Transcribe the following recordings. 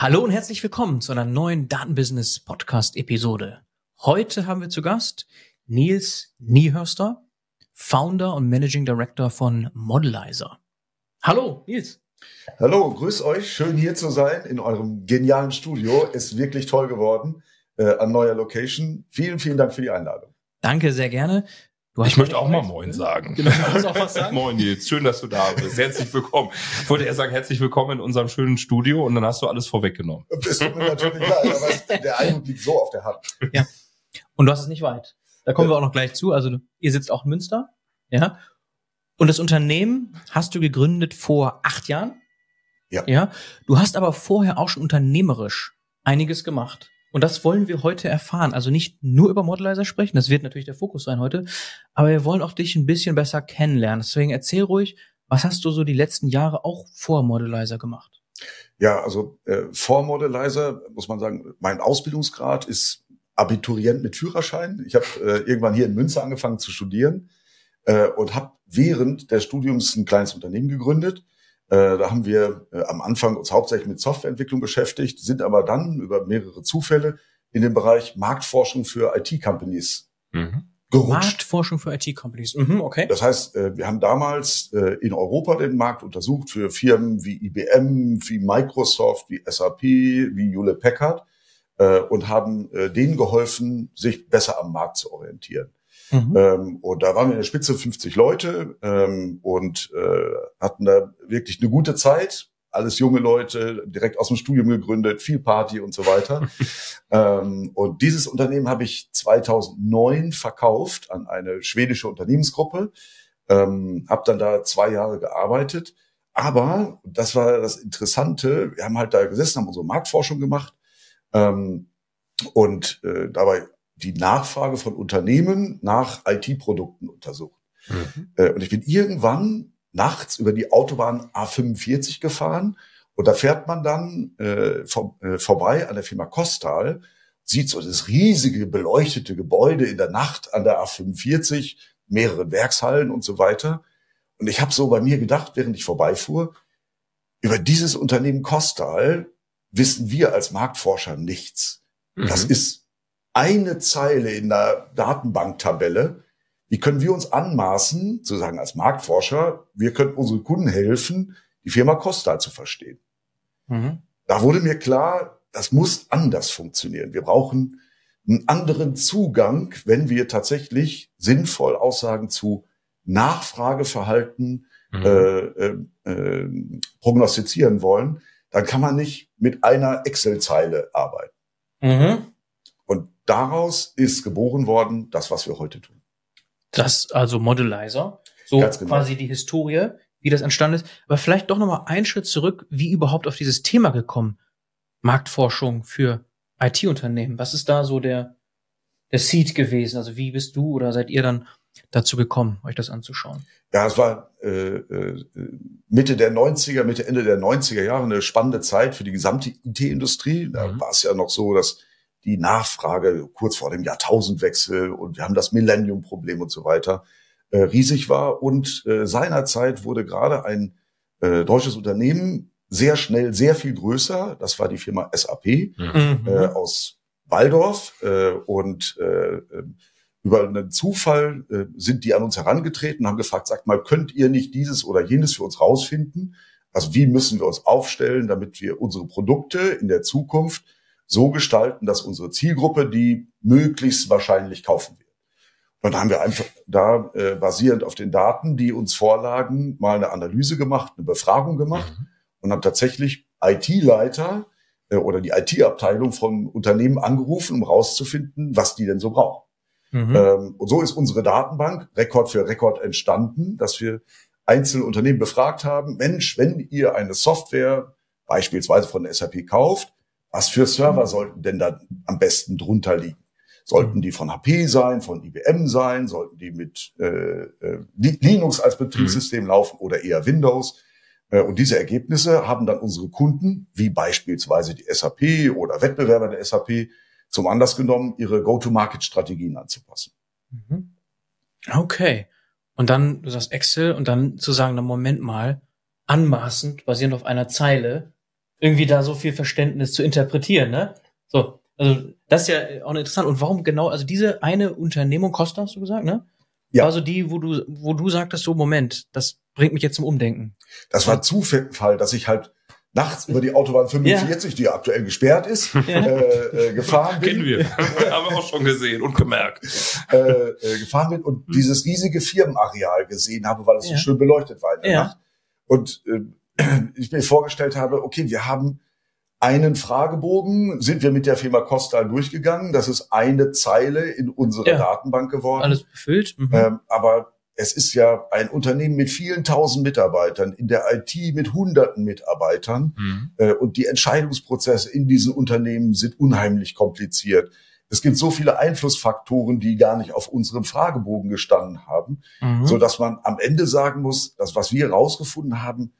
Hallo und herzlich willkommen zu einer neuen Datenbusiness Podcast Episode. Heute haben wir zu Gast Nils Niehörster, Founder und Managing Director von Modelizer. Hallo, Nils. Hallo, grüß euch. Schön hier zu sein in eurem genialen Studio. Ist wirklich toll geworden äh, an neuer Location. Vielen, vielen Dank für die Einladung. Danke sehr gerne. Ich möchte auch mal Moin sagen. Genau, du auch was sagen? Moin Nils, schön, dass du da bist. Herzlich willkommen. Ich wollte eher sagen, herzlich willkommen in unserem schönen Studio und dann hast du alles vorweggenommen. Das tut mir natürlich leid, aber der Eindruck liegt so auf der Hand. Ja. Und du hast es nicht weit. Da kommen wir auch noch gleich zu. Also ihr sitzt auch in Münster. Ja. Und das Unternehmen hast du gegründet vor acht Jahren. Ja. Ja. Du hast aber vorher auch schon unternehmerisch einiges gemacht. Und das wollen wir heute erfahren. Also nicht nur über Modelizer sprechen, das wird natürlich der Fokus sein heute, aber wir wollen auch dich ein bisschen besser kennenlernen. Deswegen erzähl ruhig, was hast du so die letzten Jahre auch vor Modelizer gemacht? Ja, also äh, vor Modelizer muss man sagen, mein Ausbildungsgrad ist Abiturient mit Führerschein. Ich habe äh, irgendwann hier in Münster angefangen zu studieren äh, und habe während des Studiums ein kleines Unternehmen gegründet. Äh, da haben wir äh, am Anfang uns hauptsächlich mit Softwareentwicklung beschäftigt, sind aber dann über mehrere Zufälle in den Bereich Marktforschung für IT-Companies mhm. gerutscht. Marktforschung für IT-Companies, mhm, okay. Das heißt, äh, wir haben damals in Europa den Markt untersucht für Firmen wie IBM, wie Microsoft, wie SAP, wie Hewlett Packard und haben denen geholfen, sich besser am Markt zu orientieren. Mhm. Ähm, und da waren wir in der Spitze 50 Leute ähm, und äh, hatten da wirklich eine gute Zeit. Alles junge Leute, direkt aus dem Studium gegründet, viel Party und so weiter. ähm, und dieses Unternehmen habe ich 2009 verkauft an eine schwedische Unternehmensgruppe. Ähm, habe dann da zwei Jahre gearbeitet. Aber das war das Interessante. Wir haben halt da gesessen, haben unsere Marktforschung gemacht ähm, und äh, dabei die Nachfrage von Unternehmen nach IT-Produkten untersucht. Mhm. Äh, und ich bin irgendwann nachts über die Autobahn A45 gefahren und da fährt man dann äh, vor, äh, vorbei an der Firma Kostal, sieht so das riesige beleuchtete Gebäude in der Nacht an der A45, mehrere Werkshallen und so weiter. Und ich habe so bei mir gedacht, während ich vorbeifuhr, über dieses Unternehmen Kostal wissen wir als Marktforscher nichts. Mhm. Das ist eine Zeile in der Datenbanktabelle. Wie können wir uns anmaßen, zu sagen als Marktforscher, wir können unseren Kunden helfen, die Firma Costa zu verstehen. Mhm. Da wurde mir klar, das muss anders funktionieren. Wir brauchen einen anderen Zugang, wenn wir tatsächlich sinnvoll Aussagen zu Nachfrageverhalten mhm. äh, äh, äh, prognostizieren wollen, dann kann man nicht mit einer Excel-Zeile arbeiten. Mhm. Daraus ist geboren worden, das, was wir heute tun. Das, also Modelizer. So genau. quasi die Historie, wie das entstanden ist. Aber vielleicht doch nochmal einen Schritt zurück, wie überhaupt auf dieses Thema gekommen. Marktforschung für IT-Unternehmen. Was ist da so der, der Seed gewesen? Also wie bist du oder seid ihr dann dazu gekommen, euch das anzuschauen? Ja, es war äh, äh, Mitte der 90er, Mitte, Ende der 90er Jahre eine spannende Zeit für die gesamte IT-Industrie. Da mhm. war es ja noch so, dass die Nachfrage kurz vor dem Jahrtausendwechsel und wir haben das Millennium-Problem und so weiter äh, riesig war. Und äh, seinerzeit wurde gerade ein äh, deutsches Unternehmen sehr schnell sehr viel größer. Das war die Firma SAP mhm. äh, aus Waldorf äh, und äh, über einen Zufall äh, sind die an uns herangetreten, haben gefragt, sagt mal, könnt ihr nicht dieses oder jenes für uns rausfinden? Also wie müssen wir uns aufstellen, damit wir unsere Produkte in der Zukunft so gestalten, dass unsere Zielgruppe die möglichst wahrscheinlich kaufen wird. Und dann haben wir einfach da äh, basierend auf den Daten, die uns vorlagen, mal eine Analyse gemacht, eine Befragung gemacht mhm. und haben tatsächlich IT-Leiter äh, oder die IT-Abteilung von Unternehmen angerufen, um rauszufinden, was die denn so brauchen. Mhm. Ähm, und so ist unsere Datenbank Rekord für Rekord entstanden, dass wir einzelne Unternehmen befragt haben, Mensch, wenn ihr eine Software beispielsweise von SAP kauft, was für Server sollten denn da am besten drunter liegen? Sollten die von HP sein, von IBM sein? Sollten die mit äh, äh, Linux als Betriebssystem mhm. laufen oder eher Windows? Äh, und diese Ergebnisse haben dann unsere Kunden, wie beispielsweise die SAP oder Wettbewerber der SAP, zum Anlass genommen, ihre Go-to-Market-Strategien anzupassen. Mhm. Okay. Und dann, du sagst Excel, und dann zu sagen, na Moment mal, anmaßend, basierend auf einer Zeile, irgendwie da so viel Verständnis zu interpretieren, ne? So, also das ist ja auch interessant. Und warum genau, also diese eine Unternehmung, Costa hast du gesagt, ne? Ja. Also die, wo du, wo du sagtest, so Moment, das bringt mich jetzt zum Umdenken. Das war Zufall, dass ich halt nachts über die Autobahn 45, ja. die ja aktuell gesperrt ist, ja. äh, äh, gefahren bin. Kennen wir. Haben wir auch schon gesehen und gemerkt. Äh, äh, gefahren bin und hm. dieses riesige Firmenareal gesehen habe, weil es ja. so schön beleuchtet war in der Nacht. Und äh, ich mir vorgestellt habe, okay, wir haben einen Fragebogen, sind wir mit der Firma Costal durchgegangen. Das ist eine Zeile in unserer Datenbank geworden. Alles befüllt. Mhm. Ähm, aber es ist ja ein Unternehmen mit vielen tausend Mitarbeitern, in der IT mit hunderten Mitarbeitern. Mhm. Äh, und die Entscheidungsprozesse in diesen Unternehmen sind unheimlich kompliziert. Es gibt so viele Einflussfaktoren, die gar nicht auf unserem Fragebogen gestanden haben, mhm. so dass man am Ende sagen muss, das, was wir herausgefunden haben,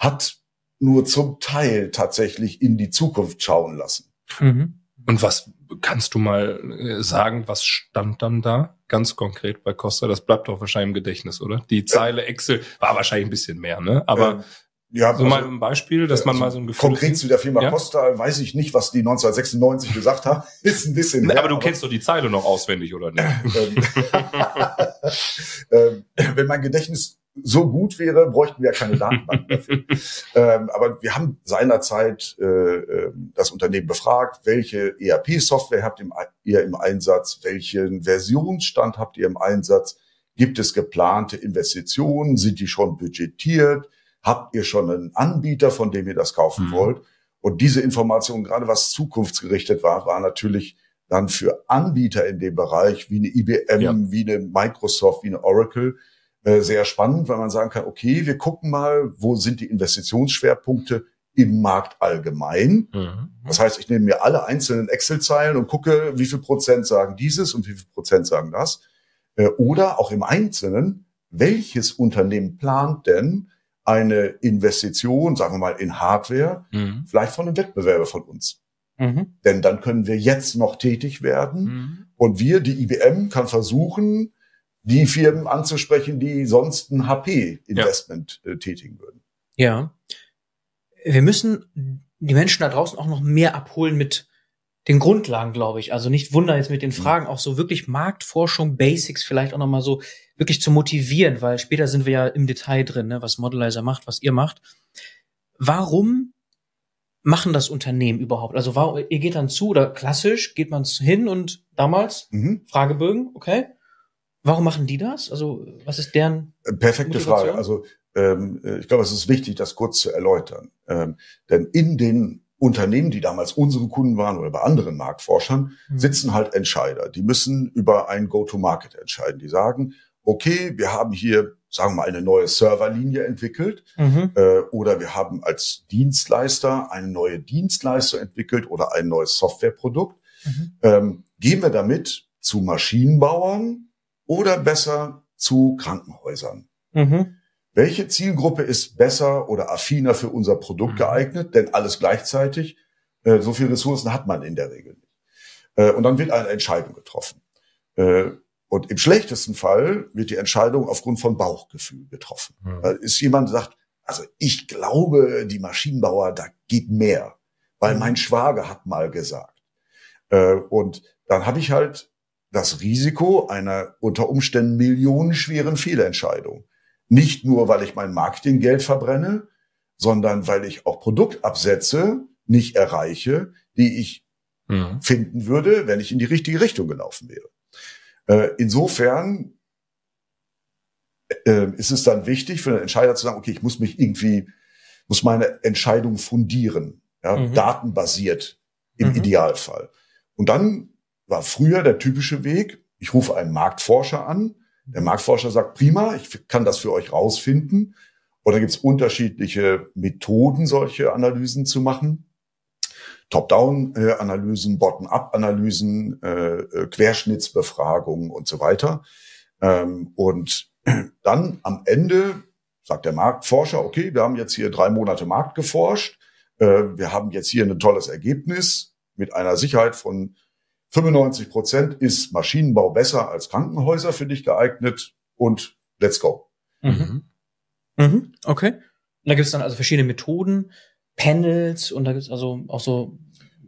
hat nur zum Teil tatsächlich in die Zukunft schauen lassen. Mhm. Und was kannst du mal äh, sagen, was stand dann da ganz konkret bei Costa? Das bleibt doch wahrscheinlich im Gedächtnis, oder? Die Zeile Excel war wahrscheinlich ein bisschen mehr, ne? Aber ähm, ja, so also, mal ein Beispiel, dass man also mal so ein Gefühl konkret zu der Firma ja? Costa weiß ich nicht, was die 1996 gesagt haben. Ist ein bisschen. mehr, aber du aber kennst doch die Zeile noch auswendig, oder nicht? ähm, wenn mein Gedächtnis so gut wäre, bräuchten wir ja keine Datenbank dafür. ähm, aber wir haben seinerzeit äh, ähm, das Unternehmen befragt, welche ERP-Software habt ihr im Einsatz, welchen Versionsstand habt ihr im Einsatz, gibt es geplante Investitionen, sind die schon budgetiert, habt ihr schon einen Anbieter, von dem ihr das kaufen mhm. wollt. Und diese Information, gerade was zukunftsgerichtet war, war natürlich dann für Anbieter in dem Bereich wie eine IBM, ja. wie eine Microsoft, wie eine Oracle, äh, sehr spannend, weil man sagen kann, okay, wir gucken mal, wo sind die Investitionsschwerpunkte im Markt allgemein. Mhm. Das heißt, ich nehme mir alle einzelnen Excel-Zeilen und gucke, wie viel Prozent sagen dieses und wie viel Prozent sagen das. Äh, oder auch im Einzelnen, welches Unternehmen plant denn eine Investition, sagen wir mal, in Hardware, mhm. vielleicht von einem Wettbewerber von uns. Mhm. Denn dann können wir jetzt noch tätig werden. Mhm. Und wir, die IBM, kann versuchen, die Firmen anzusprechen, die sonst ein HP-Investment ja. äh, tätigen würden. Ja. Wir müssen die Menschen da draußen auch noch mehr abholen mit den Grundlagen, glaube ich. Also nicht wundern jetzt mit den mhm. Fragen, auch so wirklich Marktforschung, Basics vielleicht auch noch mal so wirklich zu motivieren, weil später sind wir ja im Detail drin, ne, was Modelizer macht, was ihr macht. Warum machen das Unternehmen überhaupt? Also warum, ihr geht dann zu oder klassisch geht man hin und damals mhm. Fragebögen, okay? Warum machen die das? Also was ist deren äh, Perfekte Motivation? Frage. Also ähm, äh, ich glaube, es ist wichtig, das kurz zu erläutern. Ähm, denn in den Unternehmen, die damals unsere Kunden waren oder bei anderen Marktforschern, mhm. sitzen halt Entscheider. Die müssen über ein Go-to-Market entscheiden. Die sagen, okay, wir haben hier, sagen wir mal, eine neue Serverlinie entwickelt mhm. äh, oder wir haben als Dienstleister eine neue Dienstleistung entwickelt oder ein neues Softwareprodukt. Mhm. Ähm, gehen wir damit zu Maschinenbauern, oder besser zu Krankenhäusern? Mhm. Welche Zielgruppe ist besser oder affiner für unser Produkt mhm. geeignet? Denn alles gleichzeitig, äh, so viele Ressourcen hat man in der Regel nicht. Äh, und dann wird eine Entscheidung getroffen. Äh, und im schlechtesten Fall wird die Entscheidung aufgrund von Bauchgefühl getroffen. Mhm. Ist jemand sagt, also ich glaube, die Maschinenbauer, da geht mehr, weil mhm. mein Schwager hat mal gesagt. Äh, und dann habe ich halt das Risiko einer unter Umständen millionenschweren Fehlentscheidung. Nicht nur, weil ich mein Marketinggeld verbrenne, sondern weil ich auch Produktabsätze nicht erreiche, die ich mhm. finden würde, wenn ich in die richtige Richtung gelaufen wäre. Äh, insofern äh, ist es dann wichtig für den Entscheider zu sagen, okay, ich muss mich irgendwie, muss meine Entscheidung fundieren, ja, mhm. datenbasiert im mhm. Idealfall. Und dann war früher der typische Weg. Ich rufe einen Marktforscher an. Der Marktforscher sagt, prima, ich kann das für euch rausfinden. Oder gibt es unterschiedliche Methoden, solche Analysen zu machen. Top-Down-Analysen, Bottom-Up-Analysen, äh, äh, Querschnittsbefragungen und so weiter. Ähm, und dann am Ende sagt der Marktforscher, okay, wir haben jetzt hier drei Monate Markt geforscht. Äh, wir haben jetzt hier ein tolles Ergebnis mit einer Sicherheit von 95 Prozent ist Maschinenbau besser als Krankenhäuser für dich geeignet und let's go. Mhm. Mhm. Okay. Und da gibt es dann also verschiedene Methoden, Panels und da gibt's also auch so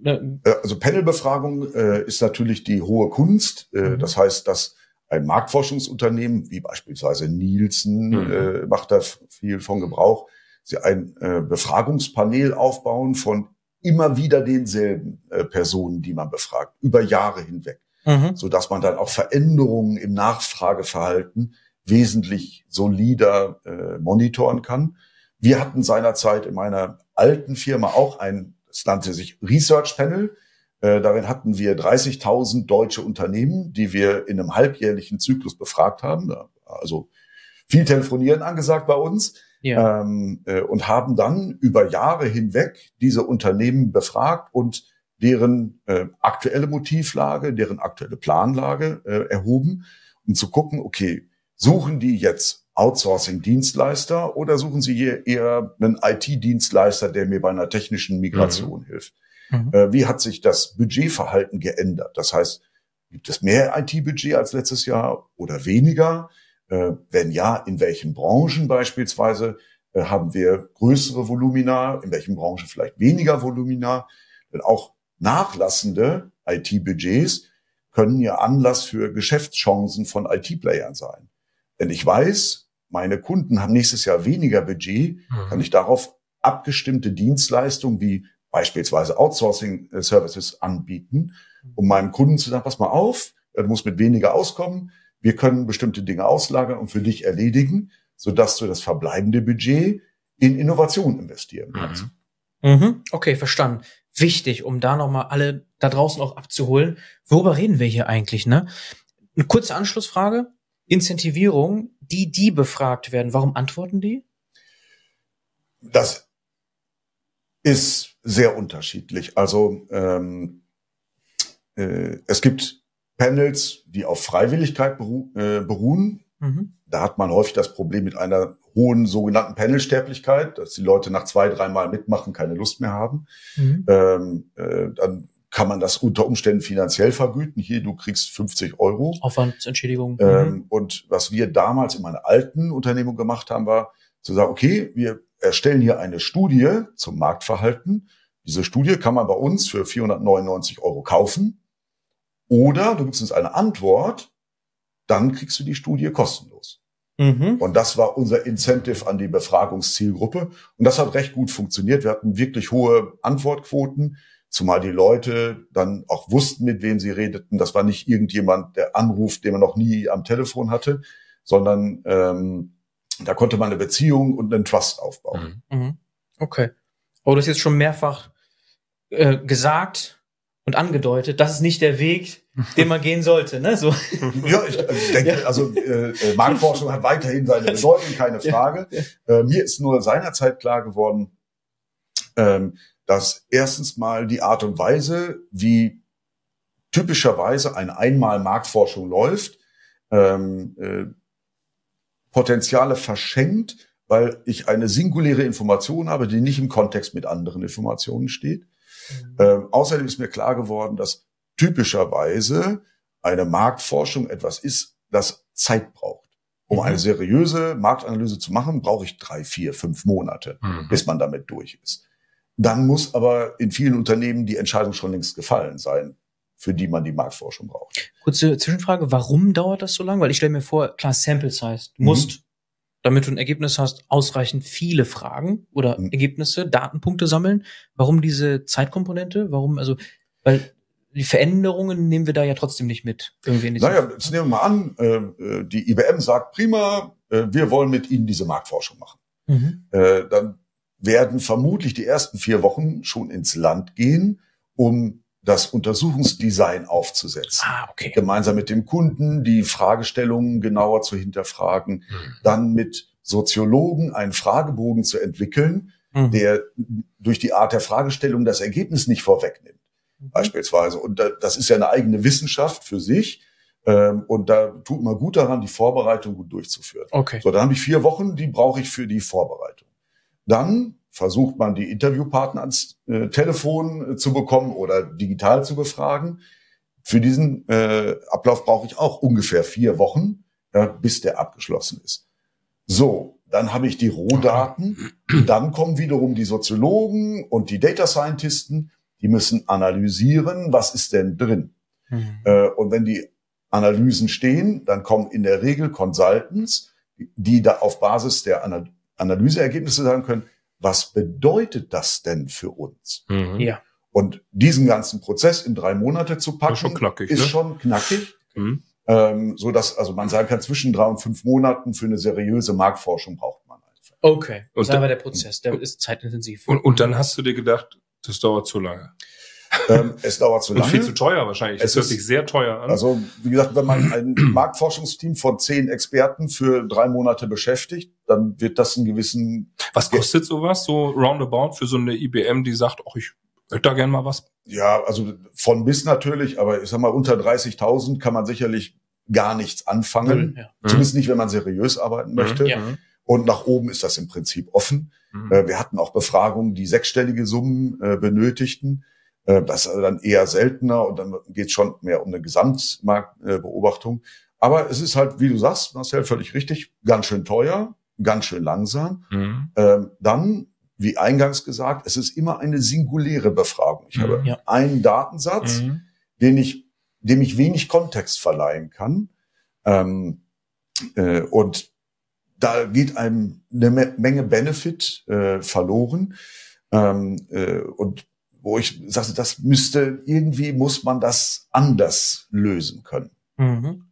Ne? Äh, also Panelbefragung äh, ist natürlich die hohe Kunst. Äh, mhm. Das heißt, dass ein Marktforschungsunternehmen, wie beispielsweise Nielsen, mhm. äh, macht da viel von Gebrauch, sie ein äh, Befragungspanel aufbauen von immer wieder denselben äh, Personen, die man befragt, über Jahre hinweg, mhm. so dass man dann auch Veränderungen im Nachfrageverhalten wesentlich solider äh, monitoren kann. Wir hatten seinerzeit in meiner alten Firma auch ein es nannte sich Research Panel. Äh, darin hatten wir 30.000 deutsche Unternehmen, die wir in einem halbjährlichen Zyklus befragt haben. Also viel Telefonieren angesagt bei uns. Ja. Ähm, äh, und haben dann über Jahre hinweg diese Unternehmen befragt und deren äh, aktuelle Motivlage, deren aktuelle Planlage äh, erhoben, um zu gucken, okay, suchen die jetzt Outsourcing-Dienstleister oder suchen Sie hier eher einen IT-Dienstleister, der mir bei einer technischen Migration mhm. hilft? Mhm. Äh, wie hat sich das Budgetverhalten geändert? Das heißt, gibt es mehr IT-Budget als letztes Jahr oder weniger? Äh, wenn ja, in welchen Branchen beispielsweise äh, haben wir größere Volumina? In welchen Branchen vielleicht weniger Volumina? Denn auch nachlassende IT-Budgets können ja Anlass für Geschäftschancen von IT-Playern sein. Denn ich weiß, meine Kunden haben nächstes Jahr weniger Budget, mhm. kann ich darauf abgestimmte Dienstleistungen wie beispielsweise Outsourcing-Services anbieten, um meinem Kunden zu sagen, pass mal auf, du musst mit weniger auskommen, wir können bestimmte Dinge auslagern und für dich erledigen, sodass du das verbleibende Budget in Innovation investieren mhm. kannst. Mhm. Okay, verstanden. Wichtig, um da nochmal alle da draußen auch abzuholen. Worüber reden wir hier eigentlich, ne? Eine kurze Anschlussfrage. Incentivierung, die, die befragt werden, warum antworten die? Das ist sehr unterschiedlich. Also ähm, äh, es gibt Panels, die auf Freiwilligkeit beru äh, beruhen. Mhm. Da hat man häufig das Problem mit einer hohen sogenannten Panelsterblichkeit, dass die Leute nach zwei, dreimal mitmachen keine Lust mehr haben. Mhm. Ähm, äh, dann kann man das unter Umständen finanziell vergüten. Hier, du kriegst 50 Euro. Aufwandsentschädigung. Ähm, mhm. Und was wir damals in meiner alten Unternehmung gemacht haben, war zu sagen, okay, wir erstellen hier eine Studie zum Marktverhalten. Diese Studie kann man bei uns für 499 Euro kaufen. Oder du gibst uns eine Antwort, dann kriegst du die Studie kostenlos. Mhm. Und das war unser Incentive an die Befragungszielgruppe. Und das hat recht gut funktioniert. Wir hatten wirklich hohe Antwortquoten. Zumal die Leute dann auch wussten, mit wem sie redeten. Das war nicht irgendjemand, der anruft, den man noch nie am Telefon hatte, sondern ähm, da konnte man eine Beziehung und einen Trust aufbauen. Mhm. mhm. Okay. Aber du hast jetzt schon mehrfach äh, gesagt und angedeutet, das ist nicht der Weg, den man gehen sollte. Ne? So. Ja, ich, ich denke, ja. also äh, äh, Marktforschung hat weiterhin seine Bedeutung, keine Frage. Ja. Äh, mir ist nur seinerzeit klar geworden, ähm, dass erstens mal die Art und Weise, wie typischerweise eine Einmal-Marktforschung läuft, ähm, äh, Potenziale verschenkt, weil ich eine singuläre Information habe, die nicht im Kontext mit anderen Informationen steht. Mhm. Ähm, außerdem ist mir klar geworden, dass typischerweise eine Marktforschung etwas ist, das Zeit braucht. Um mhm. eine seriöse Marktanalyse zu machen, brauche ich drei, vier, fünf Monate, mhm. bis man damit durch ist. Dann muss aber in vielen Unternehmen die Entscheidung schon längst gefallen sein, für die man die Marktforschung braucht. Kurze Zwischenfrage, warum dauert das so lange? Weil ich stelle mir vor, klar, Sample Size. Du mhm. musst, damit du ein Ergebnis hast, ausreichend viele Fragen oder mhm. Ergebnisse, Datenpunkte sammeln. Warum diese Zeitkomponente? Warum, also, weil die Veränderungen nehmen wir da ja trotzdem nicht mit. Irgendwie in naja, jetzt nehmen wir mal an, äh, äh die IBM sagt, prima, äh, wir wollen mit Ihnen diese Marktforschung machen. Mhm. Äh, dann werden vermutlich die ersten vier Wochen schon ins Land gehen, um das Untersuchungsdesign aufzusetzen. Ah, okay. Gemeinsam mit dem Kunden die Fragestellungen genauer zu hinterfragen, mhm. dann mit Soziologen einen Fragebogen zu entwickeln, mhm. der durch die Art der Fragestellung das Ergebnis nicht vorwegnimmt. Mhm. Beispielsweise. Und das ist ja eine eigene Wissenschaft für sich. Ähm, und da tut man gut daran, die Vorbereitung gut durchzuführen. Okay. So, dann habe ich vier Wochen, die brauche ich für die Vorbereitung. Dann versucht man, die Interviewpartner ans äh, Telefon äh, zu bekommen oder digital zu befragen. Für diesen äh, Ablauf brauche ich auch ungefähr vier Wochen, ja, bis der abgeschlossen ist. So, dann habe ich die Rohdaten, dann kommen wiederum die Soziologen und die Data Scientisten, die müssen analysieren, was ist denn drin. Mhm. Äh, und wenn die Analysen stehen, dann kommen in der Regel Consultants, die da auf Basis der Analyseergebnisse sagen können, was bedeutet das denn für uns? Mhm. Ja. Und diesen ganzen Prozess in drei Monate zu packen, ist schon knackig. Ist ne? schon knackig mhm. ähm, so dass also man sagen kann, zwischen drei und fünf Monaten für eine seriöse Marktforschung braucht man einfach. Okay, und das war der Prozess, der ist zeitintensiv. Und, und dann hast du dir gedacht, das dauert zu lange. Ähm, es dauert zu lange. Und viel zu teuer wahrscheinlich. Es, es hört sich sehr teuer an. Also, wie gesagt, wenn man ein Marktforschungsteam von zehn Experten für drei Monate beschäftigt, dann wird das einen gewissen... Was kostet sowas, so roundabout für so eine IBM, die sagt, ach, ich hätte da gern mal was? Ja, also von bis natürlich, aber ich sag mal, unter 30.000 kann man sicherlich gar nichts anfangen. Ja. Zumindest nicht, wenn man seriös arbeiten möchte. Ja. Und nach oben ist das im Prinzip offen. Mhm. Äh, wir hatten auch Befragungen, die sechsstellige Summen äh, benötigten. Äh, das ist dann eher seltener und dann geht es schon mehr um eine Gesamtmarktbeobachtung. Aber es ist halt, wie du sagst, Marcel, völlig richtig, ganz schön teuer, ganz schön langsam. Mhm. Ähm, dann, wie eingangs gesagt, es ist immer eine singuläre Befragung. Ich mhm, habe ja. einen Datensatz, mhm. den ich, dem ich wenig Kontext verleihen kann. Ähm, äh, und da geht einem eine Menge Benefit äh, verloren. Ähm, äh, und wo ich sagte, das müsste, irgendwie muss man das anders lösen können. Mhm.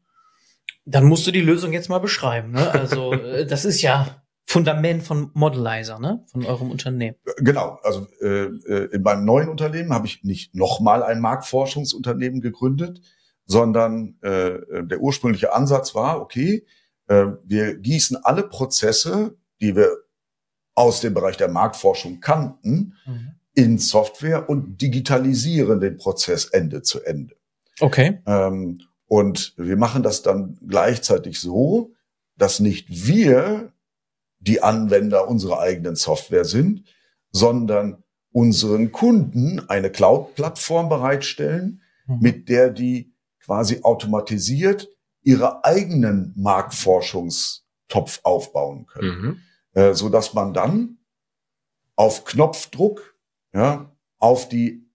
Dann musst du die Lösung jetzt mal beschreiben. Ne? Also äh, das ist ja Fundament von Modelizer, ne? Von eurem Unternehmen. Genau. Also äh, äh in meinem neuen Unternehmen habe ich nicht nochmal ein Marktforschungsunternehmen gegründet, sondern äh, der ursprüngliche Ansatz war, okay, äh, wir gießen alle Prozesse, die wir aus dem Bereich der Marktforschung kannten, mhm in Software und digitalisieren den Prozess Ende zu Ende. Okay. Ähm, und wir machen das dann gleichzeitig so, dass nicht wir die Anwender unserer eigenen Software sind, sondern unseren Kunden eine Cloud-Plattform bereitstellen, mhm. mit der die quasi automatisiert ihre eigenen Marktforschungstopf aufbauen können, mhm. äh, so dass man dann auf Knopfdruck ja, auf die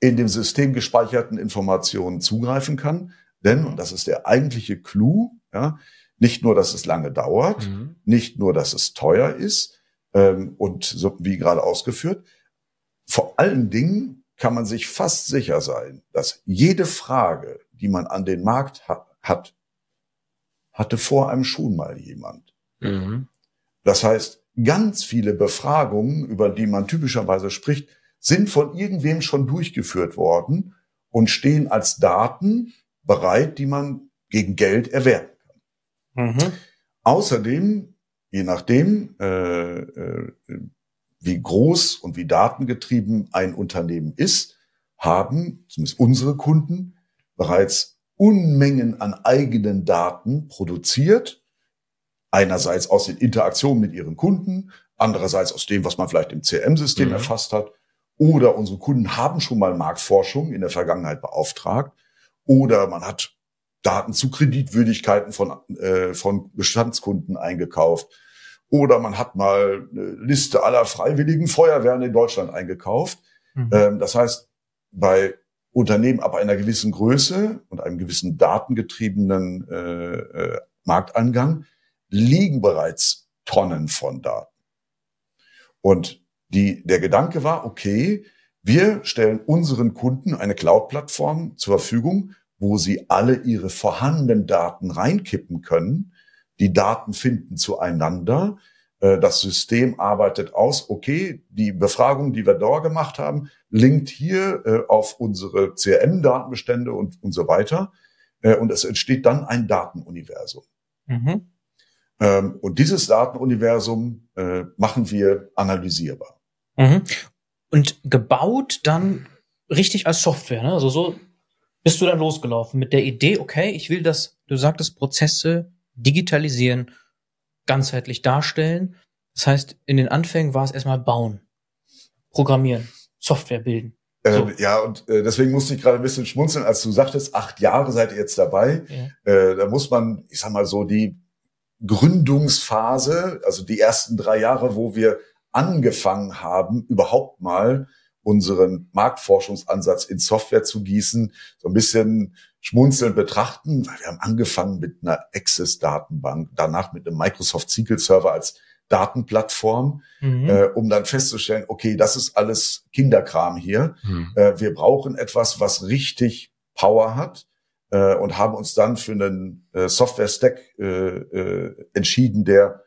in dem System gespeicherten Informationen zugreifen kann. Denn, und das ist der eigentliche Clou, ja, nicht nur, dass es lange dauert, mhm. nicht nur, dass es teuer ist ähm, und so wie gerade ausgeführt, vor allen Dingen kann man sich fast sicher sein, dass jede Frage, die man an den Markt ha hat, hatte vor einem schon mal jemand. Mhm. Das heißt, ganz viele Befragungen, über die man typischerweise spricht, sind von irgendwem schon durchgeführt worden und stehen als Daten bereit, die man gegen Geld erwerben kann. Mhm. Außerdem, je nachdem, äh, äh, wie groß und wie datengetrieben ein Unternehmen ist, haben zumindest unsere Kunden bereits Unmengen an eigenen Daten produziert Einerseits aus den Interaktionen mit ihren Kunden, andererseits aus dem, was man vielleicht im CRM-System mhm. erfasst hat. Oder unsere Kunden haben schon mal Marktforschung in der Vergangenheit beauftragt. Oder man hat Daten zu Kreditwürdigkeiten von, äh, von Bestandskunden eingekauft. Oder man hat mal eine Liste aller freiwilligen Feuerwehren in Deutschland eingekauft. Mhm. Ähm, das heißt, bei Unternehmen ab einer gewissen Größe und einem gewissen datengetriebenen äh, äh, Marktangang liegen bereits Tonnen von Daten. Und die, der Gedanke war, okay, wir stellen unseren Kunden eine Cloud-Plattform zur Verfügung, wo sie alle ihre vorhandenen Daten reinkippen können. Die Daten finden zueinander. Äh, das System arbeitet aus, okay, die Befragung, die wir da gemacht haben, linkt hier äh, auf unsere CRM-Datenbestände und, und so weiter. Äh, und es entsteht dann ein Datenuniversum. Mhm. Ähm, und dieses Datenuniversum machen wir analysierbar. Mhm. Und gebaut dann richtig als Software, ne? Also so bist du dann losgelaufen mit der Idee, okay, ich will das, du sagtest, Prozesse digitalisieren, ganzheitlich darstellen. Das heißt, in den Anfängen war es erstmal bauen, programmieren, Software bilden. Äh, so. Äh, ja, und äh, deswegen musste ich gerade ein bisschen schmunzeln, als du sagtest, acht Jahre seid ihr jetzt dabei. Ja. Äh, da muss man, ich sag mal so, die Gründungsphase, also die ersten drei Jahre, wo wir angefangen haben, überhaupt mal unseren Marktforschungsansatz in Software zu gießen, so ein bisschen schmunzelnd betrachten, weil wir haben angefangen mit einer Access-Datenbank, danach mit einem Microsoft SQL Server als Datenplattform, mhm. äh, um dann festzustellen, okay, das ist alles Kinderkram hier. Mhm. Äh, wir brauchen etwas, was richtig Power hat äh, und haben uns dann für einen äh, Software-Stack äh, äh, entschieden, der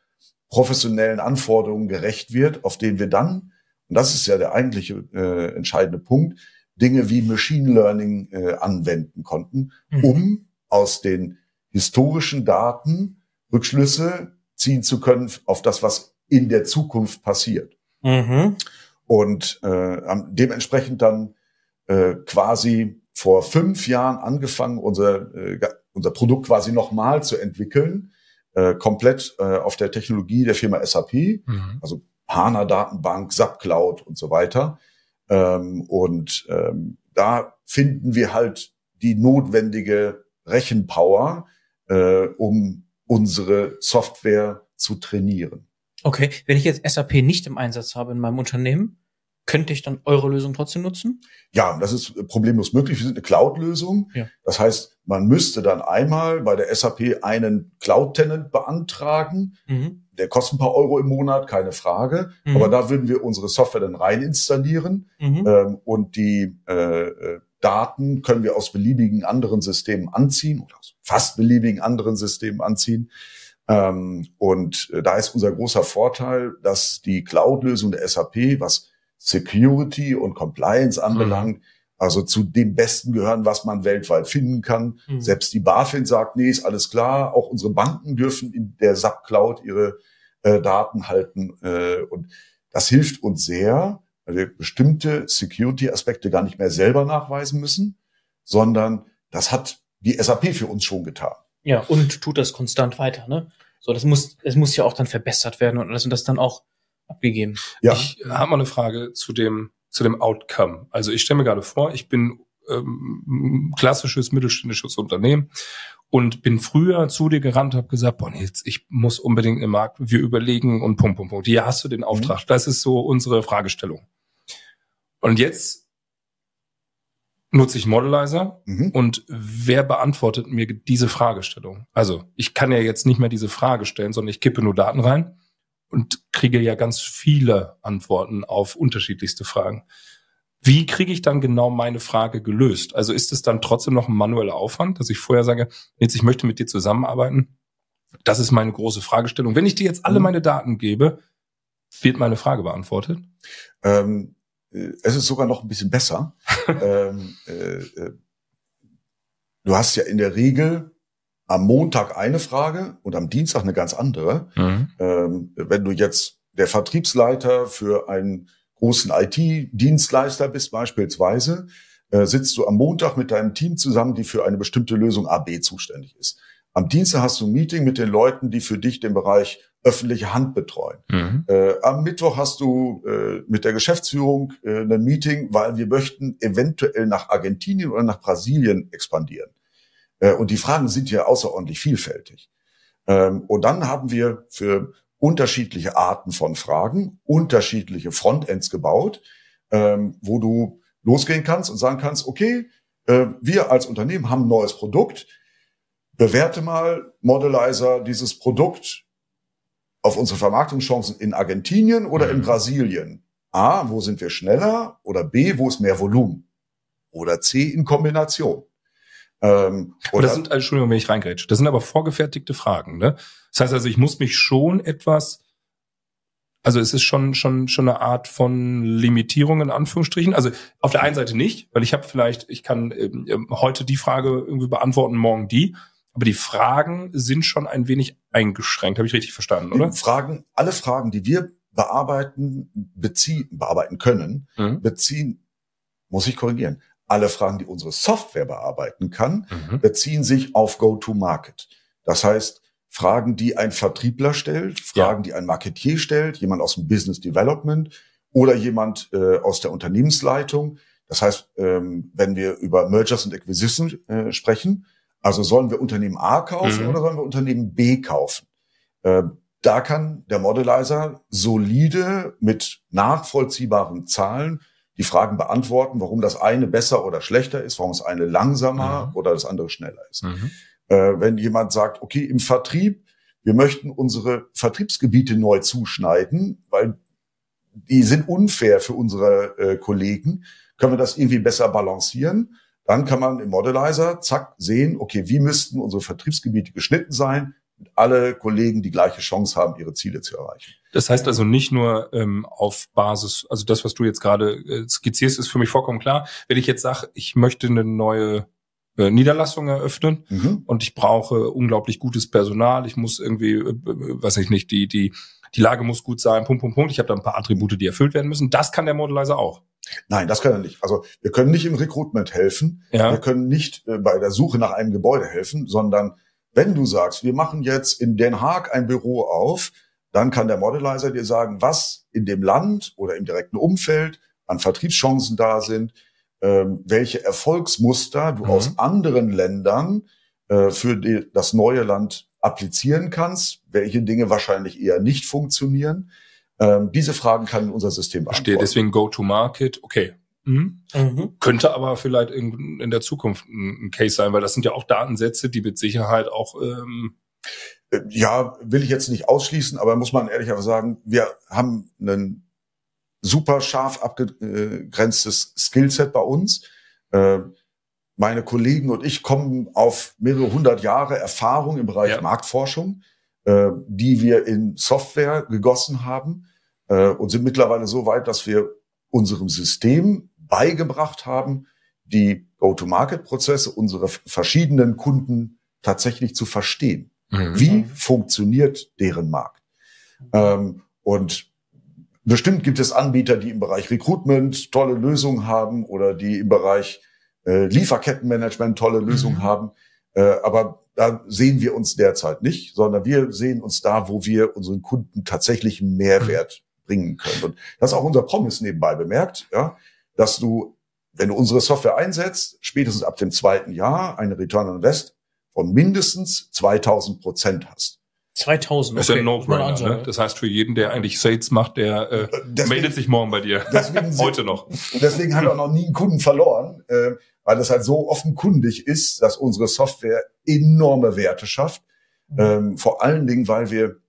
professionellen Anforderungen gerecht wird, auf den wir dann, und das ist ja der eigentliche äh, entscheidende Punkt, Dinge wie Machine Learning äh, anwenden konnten, mhm. um aus den historischen Daten Rückschlüsse ziehen zu können auf das, was in der Zukunft passiert. Mhm. Und äh, dementsprechend dann äh, quasi vor fünf Jahren angefangen, unser, äh, unser Produkt quasi nochmal zu entwickeln, äh, komplett äh, auf der Technologie der Firma SAP, mhm. also HANA-Datenbank, SAP Cloud und so weiter. Ähm, und ähm, da finden wir halt die notwendige Rechenpower, äh, um unsere Software zu trainieren. Okay, wenn ich jetzt SAP nicht im Einsatz habe in meinem Unternehmen, könnte ich dann eure Lösung trotzdem nutzen? Ja, das ist problemlos möglich. Wir sind eine Cloud-Lösung. Ja. Das heißt, man müsste dann einmal bei der SAP einen Cloud-Tenant beantragen. Mhm. Der kostet ein paar Euro im Monat, keine Frage. Mhm. Aber da würden wir unsere Software dann rein installieren mhm. ähm, und die äh, äh Daten können wir aus beliebigen anderen Systemen anziehen oder aus fast beliebigen anderen Systemen anziehen. Ähm, und äh, da ist unser großer Vorteil, dass die Cloud-Lösung der SAP, was Security und Compliance anbelangt, mhm. Also zu dem Besten gehören, was man weltweit finden kann. Mhm. Selbst die BaFin sagt, nee, ist alles klar. Auch unsere Banken dürfen in der SAP Cloud ihre äh, Daten halten. Äh, und das hilft uns sehr, weil wir bestimmte Security-Aspekte gar nicht mehr selber nachweisen müssen, sondern das hat die SAP für uns schon getan. Ja, und tut das konstant weiter, ne? So, das muss, es muss ja auch dann verbessert werden und alles und das dann auch abgegeben. Ja. Ich habe mal eine Frage zu dem, zu dem Outcome. Also ich stelle mir gerade vor, ich bin ähm, klassisches mittelständisches Unternehmen und bin früher zu dir gerannt, habe gesagt, boah, jetzt ich muss unbedingt im Markt, wir überlegen und Punkt, Punkt, Punkt. Hier hast du den Auftrag. Mhm. Das ist so unsere Fragestellung. Und jetzt nutze ich Modelizer mhm. und wer beantwortet mir diese Fragestellung? Also ich kann ja jetzt nicht mehr diese Frage stellen, sondern ich kippe nur Daten rein und kriege ja ganz viele Antworten auf unterschiedlichste Fragen. Wie kriege ich dann genau meine Frage gelöst? Also ist es dann trotzdem noch ein manueller Aufwand, dass ich vorher sage, jetzt ich möchte mit dir zusammenarbeiten? Das ist meine große Fragestellung. Wenn ich dir jetzt alle mhm. meine Daten gebe, wird meine Frage beantwortet? Ähm, äh, es ist sogar noch ein bisschen besser. ähm, äh, äh, du hast ja in der Regel am Montag eine Frage und am Dienstag eine ganz andere. Mhm. Ähm, wenn du jetzt der Vertriebsleiter für einen großen IT-Dienstleister bist beispielsweise, äh, sitzt du am Montag mit deinem Team zusammen, die für eine bestimmte Lösung AB zuständig ist. Am Dienstag hast du ein Meeting mit den Leuten, die für dich den Bereich öffentliche Hand betreuen. Mhm. Äh, am Mittwoch hast du äh, mit der Geschäftsführung äh, ein Meeting, weil wir möchten eventuell nach Argentinien oder nach Brasilien expandieren. Äh, und die Fragen sind ja außerordentlich vielfältig. Ähm, und dann haben wir für unterschiedliche Arten von Fragen unterschiedliche Frontends gebaut, ähm, wo du losgehen kannst und sagen kannst, okay, äh, wir als Unternehmen haben ein neues Produkt, bewerte mal Modelizer dieses Produkt auf unsere Vermarktungschancen in Argentinien oder mhm. in Brasilien. A, wo sind wir schneller? Oder B, wo ist mehr Volumen? Oder C, in Kombination. Ähm, oder das sind, Entschuldigung, wenn ich reingrätsche, das sind aber vorgefertigte Fragen. Ne? Das heißt also, ich muss mich schon etwas, also es ist schon schon schon eine Art von Limitierung in Anführungsstrichen. Also auf der einen Seite nicht, weil ich habe vielleicht, ich kann ähm, ähm, heute die Frage irgendwie beantworten, morgen die. Aber die Fragen sind schon ein wenig eingeschränkt. Habe ich richtig verstanden, oder? Fragen, alle Fragen, die wir bearbeiten, beziehen, bearbeiten können, mhm. beziehen, muss ich korrigieren, alle Fragen, die unsere Software bearbeiten kann, mhm. beziehen sich auf Go-to-Market. Das heißt, Fragen, die ein Vertriebler stellt, Fragen, ja. die ein Marketier stellt, jemand aus dem Business Development oder jemand äh, aus der Unternehmensleitung. Das heißt, ähm, wenn wir über Mergers and Acquisition äh, sprechen, also sollen wir Unternehmen A kaufen mhm. oder sollen wir Unternehmen B kaufen? Äh, da kann der Modelizer solide mit nachvollziehbaren Zahlen die Fragen beantworten, warum das eine besser oder schlechter ist, warum das eine langsamer mhm. oder das andere schneller ist. Mhm. Äh, wenn jemand sagt, okay, im Vertrieb, wir möchten unsere Vertriebsgebiete neu zuschneiden, weil die sind unfair für unsere äh, Kollegen, können wir das irgendwie besser balancieren? Dann kann man im Modelizer zack sehen, okay, wie müssten unsere Vertriebsgebiete geschnitten sein, alle Kollegen die gleiche Chance haben, ihre Ziele zu erreichen. Das heißt also nicht nur ähm, auf Basis, also das, was du jetzt gerade äh, skizzierst, ist für mich vollkommen klar. Wenn ich jetzt sage, ich möchte eine neue äh, Niederlassung eröffnen mhm. und ich brauche unglaublich gutes Personal, ich muss irgendwie, äh, weiß ich nicht, die die die Lage muss gut sein, Punkt, Punkt, Punkt. Ich habe da ein paar Attribute, die erfüllt werden müssen. Das kann der Modelizer auch. Nein, das kann er nicht. Also wir können nicht im Recruitment helfen. Ja. Wir können nicht äh, bei der Suche nach einem Gebäude helfen, sondern wenn du sagst, wir machen jetzt in Den Haag ein Büro auf, dann kann der Modelizer dir sagen, was in dem Land oder im direkten Umfeld an Vertriebschancen da sind, ähm, welche Erfolgsmuster du mhm. aus anderen Ländern äh, für die, das neue Land applizieren kannst, welche Dinge wahrscheinlich eher nicht funktionieren. Ähm, diese Fragen kann unser System beantworten. Verstehe, deswegen Go-to-Market, okay. Mhm. Mhm. Könnte aber vielleicht in, in der Zukunft ein, ein, Case sein, weil das sind ja auch Datensätze, die mit Sicherheit auch ähm äh, ja, will ich jetzt nicht ausschließen, aber muss man ehrlicherweise sagen, wir haben einen super scharf abgegrenztes Skillset bei uns. Äh, meine Kollegen und ich kommen auf mehrere hundert Jahre Erfahrung im Bereich ja. Marktforschung, äh, die wir in Software gegossen haben und sind mittlerweile so weit, dass wir unserem System beigebracht haben, die Go-to-Market-Prozesse unserer verschiedenen Kunden tatsächlich zu verstehen. Mhm. Wie funktioniert deren Markt? Ähm, und bestimmt gibt es Anbieter, die im Bereich Recruitment tolle Lösungen haben oder die im Bereich äh, Lieferkettenmanagement tolle Lösungen mhm. haben. Äh, aber da sehen wir uns derzeit nicht, sondern wir sehen uns da, wo wir unseren Kunden tatsächlich einen Mehrwert mhm. bringen können. Und das ist auch unser Promise nebenbei bemerkt, ja, dass du, wenn du unsere Software einsetzt, spätestens ab dem zweiten Jahr eine Return on Invest von mindestens 2000 Prozent hast. 2000, okay. Das ist ja ein No-Brainer. Ne? Das heißt, für jeden, der eigentlich Sales macht, der äh, deswegen, meldet sich morgen bei dir. Deswegen Heute noch. Deswegen haben wir auch noch nie einen Kunden verloren, äh, weil es halt so offenkundig ist, dass unsere Software enorme Werte schafft. Mhm. Ähm, vor allen Dingen, weil wir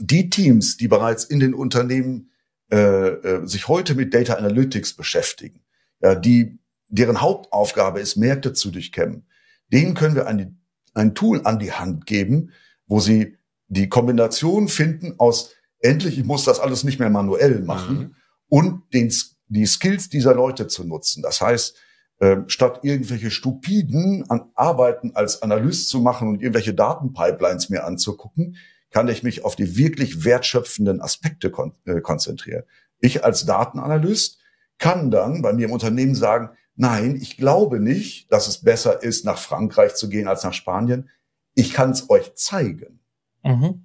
die Teams, die bereits in den Unternehmen äh, äh, sich heute mit Data Analytics beschäftigen, ja, die deren Hauptaufgabe ist, Märkte zu durchkämmen, denen können wir ein, ein Tool an die Hand geben, wo sie die Kombination finden aus endlich, ich muss das alles nicht mehr manuell machen mhm. und den, die Skills dieser Leute zu nutzen. Das heißt, äh, statt irgendwelche stupiden Arbeiten als Analyst zu machen und irgendwelche Datenpipelines mir anzugucken, kann ich mich auf die wirklich wertschöpfenden Aspekte kon äh, konzentrieren. Ich als Datenanalyst kann dann bei mir im Unternehmen sagen, nein, ich glaube nicht, dass es besser ist, nach Frankreich zu gehen als nach Spanien. Ich kann es euch zeigen. Mhm.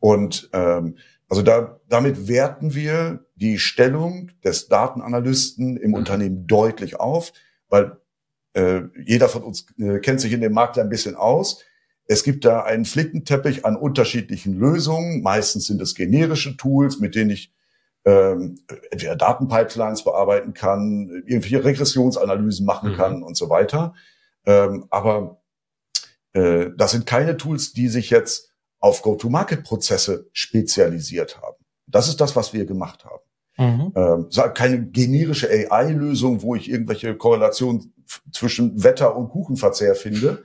Und ähm, also da, damit werten wir die Stellung des Datenanalysten im mhm. Unternehmen deutlich auf, weil äh, jeder von uns äh, kennt sich in dem Markt ein bisschen aus. Es gibt da einen Flickenteppich an unterschiedlichen Lösungen. Meistens sind es generische Tools, mit denen ich ähm, entweder Datenpipelines bearbeiten kann, irgendwelche Regressionsanalysen machen mhm. kann und so weiter. Ähm, aber äh, das sind keine Tools, die sich jetzt auf Go-to-Market-Prozesse spezialisiert haben. Das ist das, was wir gemacht haben. Mhm. Ähm, keine generische AI-Lösung, wo ich irgendwelche Korrelationen zwischen Wetter und Kuchenverzehr finde,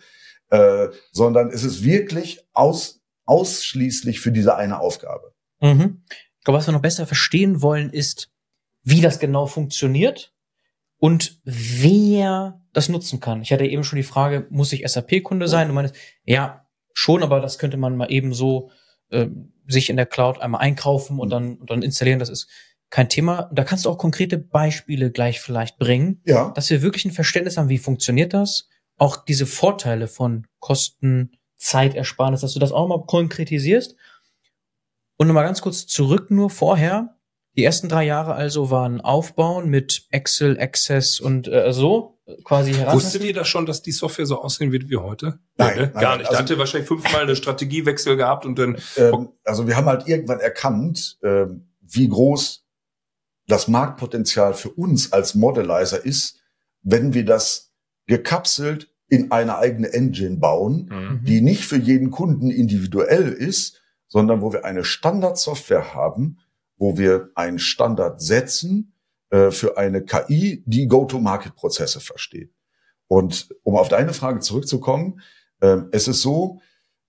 äh, sondern es ist wirklich aus, ausschließlich für diese eine Aufgabe. Mhm. Ich glaube, was wir noch besser verstehen wollen, ist, wie das genau funktioniert und wer das nutzen kann. Ich hatte eben schon die Frage, muss ich SAP-Kunde sein? Du meinst, ja, schon, aber das könnte man mal eben so äh, sich in der Cloud einmal einkaufen und dann, und dann installieren. Das ist kein Thema. Da kannst du auch konkrete Beispiele gleich vielleicht bringen, ja. dass wir wirklich ein Verständnis haben, wie funktioniert das auch diese Vorteile von Kosten, Zeitersparnis, dass du das auch mal konkretisierst. Und nochmal ganz kurz zurück nur vorher. Die ersten drei Jahre also waren Aufbauen mit Excel, Access und äh, so quasi heran. Wusstet ihr das schon, dass die Software so aussehen wird wie heute? Nein, ne? nein gar nicht. Also, da hatte wahrscheinlich fünfmal eine Strategiewechsel gehabt und dann. Ähm, also wir haben halt irgendwann erkannt, äh, wie groß das Marktpotenzial für uns als Modelizer ist, wenn wir das gekapselt in eine eigene Engine bauen, mhm. die nicht für jeden Kunden individuell ist, sondern wo wir eine Standardsoftware haben, wo wir einen Standard setzen äh, für eine KI, die Go-to-Market-Prozesse versteht. Und um auf deine Frage zurückzukommen, äh, es ist so,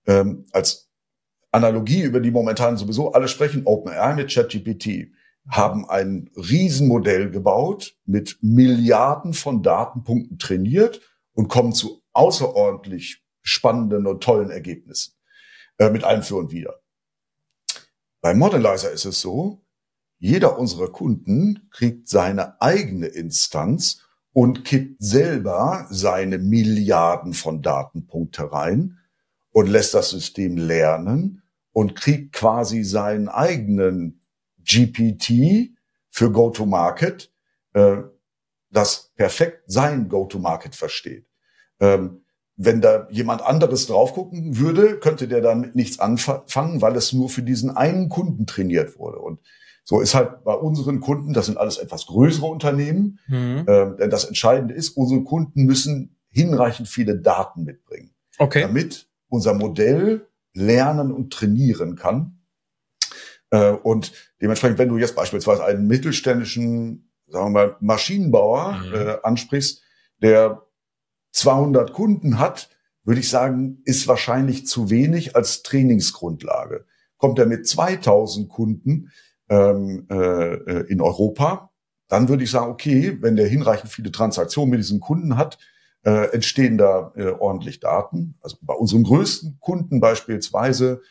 äh, als Analogie, über die momentan sowieso alle sprechen, OpenAI mit ChatGPT, haben ein Riesenmodell gebaut, mit Milliarden von Datenpunkten trainiert und kommen zu außerordentlich spannenden und tollen Ergebnissen äh, mit allem für und wieder. Bei Modelizer ist es so, jeder unserer Kunden kriegt seine eigene Instanz und kippt selber seine Milliarden von Datenpunkte rein und lässt das System lernen und kriegt quasi seinen eigenen GPT für Go-to-Market, äh, das perfekt sein Go-to-Market versteht. Ähm, wenn da jemand anderes drauf gucken würde, könnte der damit nichts anfangen, weil es nur für diesen einen Kunden trainiert wurde. Und so ist halt bei unseren Kunden, das sind alles etwas größere Unternehmen, mhm. äh, denn das Entscheidende ist, unsere Kunden müssen hinreichend viele Daten mitbringen, okay. damit unser Modell lernen und trainieren kann. Äh, und dementsprechend, wenn du jetzt beispielsweise einen mittelständischen, sagen wir mal, Maschinenbauer mhm. äh, ansprichst, der 200 Kunden hat, würde ich sagen, ist wahrscheinlich zu wenig als Trainingsgrundlage. Kommt er mit 2000 Kunden ähm, äh, in Europa, dann würde ich sagen, okay, wenn der hinreichend viele Transaktionen mit diesem Kunden hat, äh, entstehen da äh, ordentlich Daten. Also bei unserem größten Kunden beispielsweise.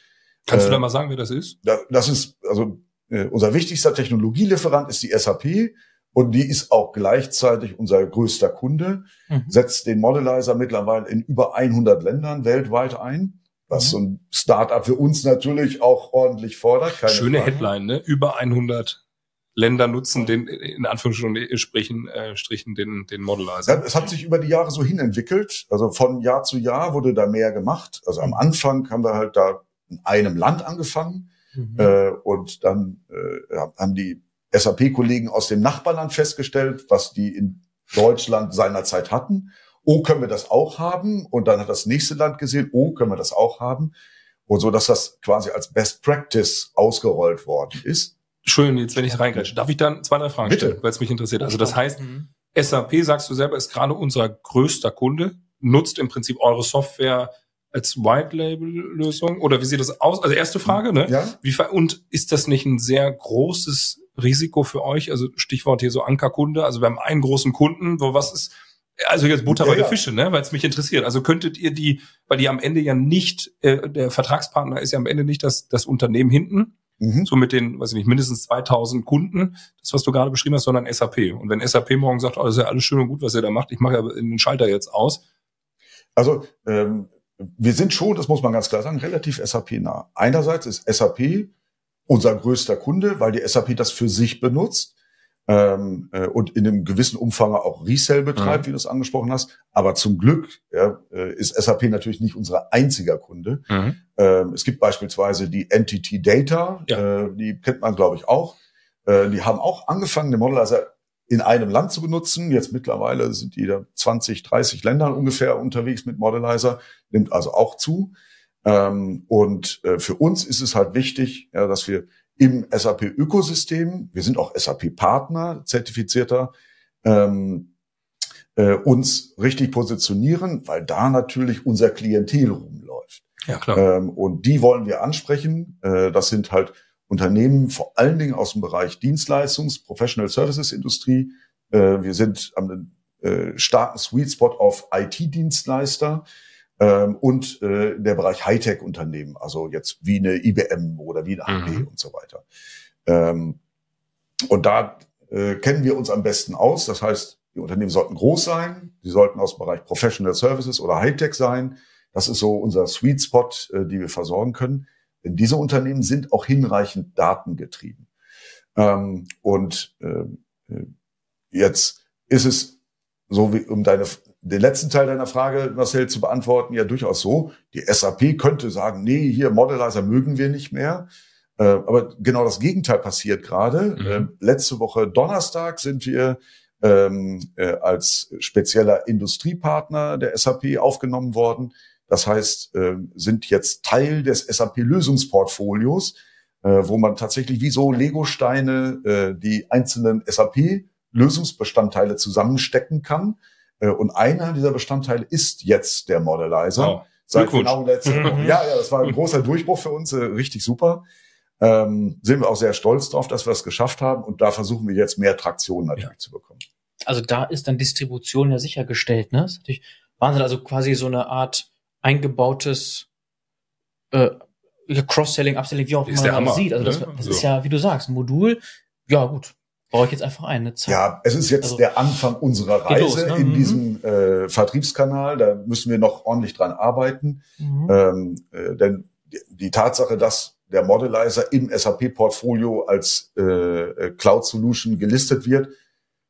Kannst äh, du da mal sagen, wer das ist? das ist, also äh, unser wichtigster Technologielieferant ist die SAP. Und die ist auch gleichzeitig unser größter Kunde, mhm. setzt den Modelizer mittlerweile in über 100 Ländern weltweit ein, was mhm. so ein Startup für uns natürlich auch ordentlich fordert. Keine Schöne Frage. Headline, ne? Über 100 Länder nutzen den, in Anführungsstrichen, äh, Strichen, den, den Modelizer. Ja, es hat sich über die Jahre so hinentwickelt. Also von Jahr zu Jahr wurde da mehr gemacht. Also am Anfang haben wir halt da in einem Land angefangen. Mhm. Äh, und dann äh, haben die SAP-Kollegen aus dem Nachbarland festgestellt, was die in Deutschland seinerzeit hatten. Oh, können wir das auch haben? Und dann hat das nächste Land gesehen, oh, können wir das auch haben? Und so, dass das quasi als Best Practice ausgerollt worden ist. Entschuldigung, jetzt wenn ich reingreife. Darf ich dann zwei, drei Fragen Bitte. stellen, weil es mich interessiert? Also das heißt, mhm. SAP, sagst du selber, ist gerade unser größter Kunde, nutzt im Prinzip eure Software als White Label Lösung oder wie sieht das aus? Also erste Frage, ne? Ja. Wie, und ist das nicht ein sehr großes Risiko für euch? Also Stichwort hier so Ankerkunde. Also wir haben einen großen Kunden, wo was ist, also jetzt Butter bei ja, ja. Fische, ne, weil es mich interessiert. Also könntet ihr die, weil die am Ende ja nicht, äh, der Vertragspartner ist ja am Ende nicht das, das Unternehmen hinten, mhm. so mit den, weiß ich nicht, mindestens 2000 Kunden, das was du gerade beschrieben hast, sondern SAP. Und wenn SAP morgen sagt, oh, das ist ja alles schön und gut, was ihr da macht, ich mache ja den Schalter jetzt aus. Also ähm, wir sind schon, das muss man ganz klar sagen, relativ SAP-nah. Einerseits ist SAP unser größter Kunde, weil die SAP das für sich benutzt ähm, äh, und in einem gewissen Umfang auch Resell betreibt, mhm. wie du es angesprochen hast. Aber zum Glück ja, äh, ist SAP natürlich nicht unser einziger Kunde. Mhm. Ähm, es gibt beispielsweise die Entity Data, ja. äh, die kennt man, glaube ich, auch. Äh, die haben auch angefangen, den Modelizer in einem Land zu benutzen. Jetzt mittlerweile sind die da 20, 30 Ländern ungefähr unterwegs mit Modelizer, nimmt also auch zu. Ähm, und äh, für uns ist es halt wichtig, dass wir im SAP-Ökosystem, wir sind auch SAP-Partner, zertifizierter, ähm, äh, uns richtig positionieren, weil da natürlich unser Klientel rumläuft. Ja, klar. Ähm, und die wollen wir ansprechen. Äh, das sind halt Unternehmen, vor allen Dingen aus dem Bereich Dienstleistungs-, Professional Services Industrie. Äh, wir sind am äh, starken Sweet Spot auf IT-Dienstleister ähm, und äh, der Bereich Hightech-Unternehmen, also jetzt wie eine IBM oder wie eine HP mhm. und so weiter. Ähm, und da äh, kennen wir uns am besten aus. Das heißt, die Unternehmen sollten groß sein, sie sollten aus dem Bereich Professional Services oder Hightech sein. Das ist so unser Sweet Spot, äh, die wir versorgen können. Denn diese Unternehmen sind auch hinreichend datengetrieben. Ähm, und äh, jetzt ist es so wie um deine den letzten Teil deiner Frage, Marcel, zu beantworten, ja durchaus so. Die SAP könnte sagen, nee, hier Modelizer mögen wir nicht mehr. Äh, aber genau das Gegenteil passiert gerade. Mhm. Äh, letzte Woche Donnerstag sind wir ähm, äh, als spezieller Industriepartner der SAP aufgenommen worden. Das heißt, äh, sind jetzt Teil des SAP-Lösungsportfolios, äh, wo man tatsächlich wie so Lego-Steine äh, die einzelnen SAP-Lösungsbestandteile zusammenstecken kann. Äh, und einer dieser Bestandteile ist jetzt der Modelizer. Oh. Seit genau letzter Woche. Ja, ja, das war ein großer Durchbruch für uns, äh, richtig super. Ähm, sind wir auch sehr stolz drauf, dass wir es geschafft haben und da versuchen wir jetzt mehr Traktion natürlich ja. zu bekommen. Also da ist dann Distribution ja sichergestellt, ne? Das ist natürlich Wahnsinn, also quasi so eine Art eingebautes äh, Cross-Selling, Upselling, wie auch immer man das sieht. Also das, ne? das so. ist ja, wie du sagst, ein Modul. Ja, gut. Brauche ich jetzt einfach eine Zeit. Ja, es ist jetzt also, der Anfang unserer Reise los, ne? in mhm. diesem äh, Vertriebskanal. Da müssen wir noch ordentlich dran arbeiten. Mhm. Ähm, äh, denn die, Tatsache, dass der Modelizer im SAP-Portfolio als äh, äh, Cloud-Solution gelistet wird,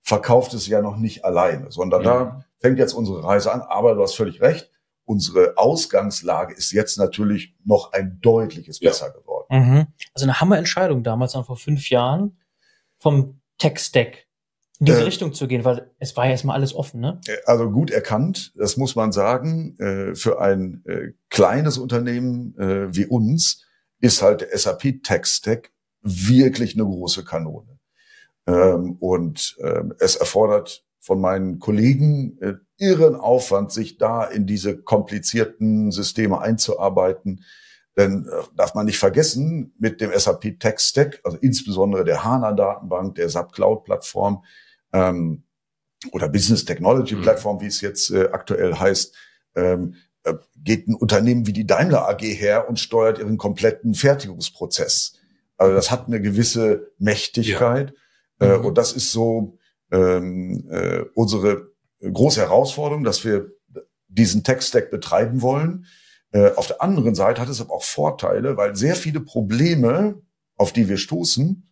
verkauft es ja noch nicht alleine, sondern ja. da fängt jetzt unsere Reise an. Aber du hast völlig recht, unsere Ausgangslage ist jetzt natürlich noch ein deutliches ja. besser geworden. Mhm. Also eine Hammerentscheidung damals, dann vor fünf Jahren, vom Tech-Stack in diese äh, Richtung zu gehen, weil es war ja erstmal alles offen, ne? Äh, also gut erkannt, das muss man sagen. Äh, für ein äh, kleines Unternehmen äh, wie uns ist halt der SAP Tech-Stack wirklich eine große Kanone. Ähm, und ähm, es erfordert von meinen Kollegen äh, irren Aufwand, sich da in diese komplizierten Systeme einzuarbeiten. Denn äh, darf man nicht vergessen, mit dem SAP Tech Stack, also insbesondere der HANA-Datenbank, der SAP Cloud-Plattform ähm, oder Business Technology mhm. Plattform, wie es jetzt äh, aktuell heißt, ähm, äh, geht ein Unternehmen wie die Daimler AG her und steuert ihren kompletten Fertigungsprozess. Also das hat eine gewisse Mächtigkeit. Ja. Äh, mhm. Und das ist so, ähm, äh, unsere große Herausforderung, dass wir diesen Tech-Stack betreiben wollen. Äh, auf der anderen Seite hat es aber auch Vorteile, weil sehr viele Probleme, auf die wir stoßen,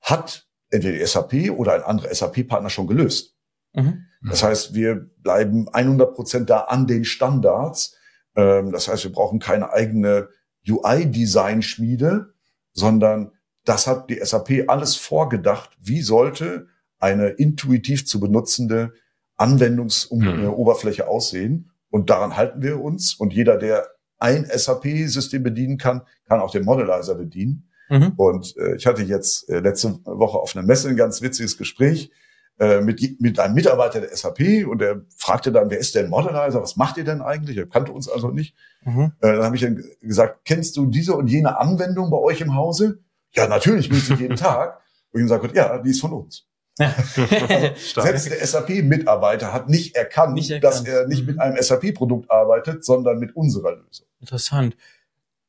hat entweder die SAP oder ein anderer SAP-Partner schon gelöst. Mhm. Das heißt, wir bleiben 100 Prozent da an den Standards. Ähm, das heißt, wir brauchen keine eigene UI-Design-Schmiede, sondern das hat die SAP alles vorgedacht. Wie sollte eine intuitiv zu benutzende Anwendungsoberfläche mhm. aussehen. Und daran halten wir uns. Und jeder, der ein SAP-System bedienen kann, kann auch den Modelizer bedienen. Mhm. Und äh, ich hatte jetzt äh, letzte Woche auf einer Messe ein ganz witziges Gespräch äh, mit, mit einem Mitarbeiter der SAP und der fragte dann, wer ist denn Modelizer? Was macht ihr denn eigentlich? Er kannte uns also nicht. Mhm. Äh, dann habe ich dann gesagt, kennst du diese und jene Anwendung bei euch im Hause? Ja, natürlich, benutze ich jeden Tag. Und ich gesagt, ja, die ist von uns. Selbst der SAP-Mitarbeiter hat nicht erkannt, nicht erkannt, dass er nicht mit mhm. einem SAP-Produkt arbeitet, sondern mit unserer Lösung. Interessant.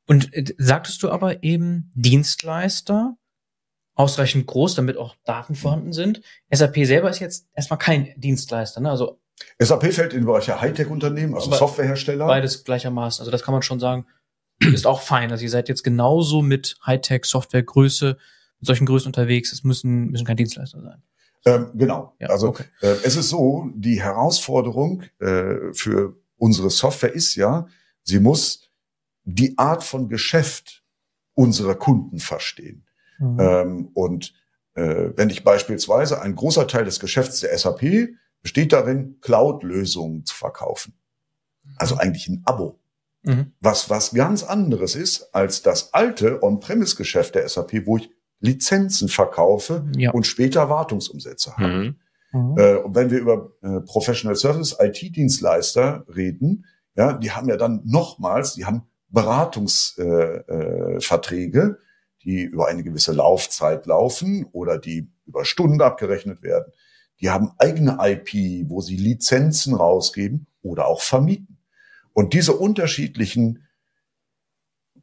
Und äh, sagtest du aber eben Dienstleister, ausreichend groß, damit auch Daten vorhanden sind. SAP selber ist jetzt erstmal kein Dienstleister, ne? Also SAP fällt in den Bereich der Hightech-Unternehmen, also Softwarehersteller. Beides gleichermaßen. Also das kann man schon sagen, ist auch fein. Also ihr seid jetzt genauso mit Hightech, Softwaregröße, mit solchen Größen unterwegs. Es müssen, müssen kein Dienstleister sein. Ähm, genau. Ja, also okay. äh, es ist so, die Herausforderung äh, für unsere Software ist ja, sie muss die Art von Geschäft unserer Kunden verstehen. Mhm. Ähm, und äh, wenn ich beispielsweise ein großer Teil des Geschäfts der SAP besteht darin, Cloud-Lösungen zu verkaufen. Also eigentlich ein Abo. Mhm. Was, was ganz anderes ist als das alte On-Premise-Geschäft der SAP, wo ich Lizenzen verkaufe ja. und später Wartungsumsätze habe. Mhm. Mhm. Äh, und wenn wir über äh, Professional Service IT-Dienstleister reden, ja, die haben ja dann nochmals, die haben Beratungsverträge, äh, äh, die über eine gewisse Laufzeit laufen oder die über Stunden abgerechnet werden. Die haben eigene IP, wo sie Lizenzen rausgeben oder auch vermieten. Und diese unterschiedlichen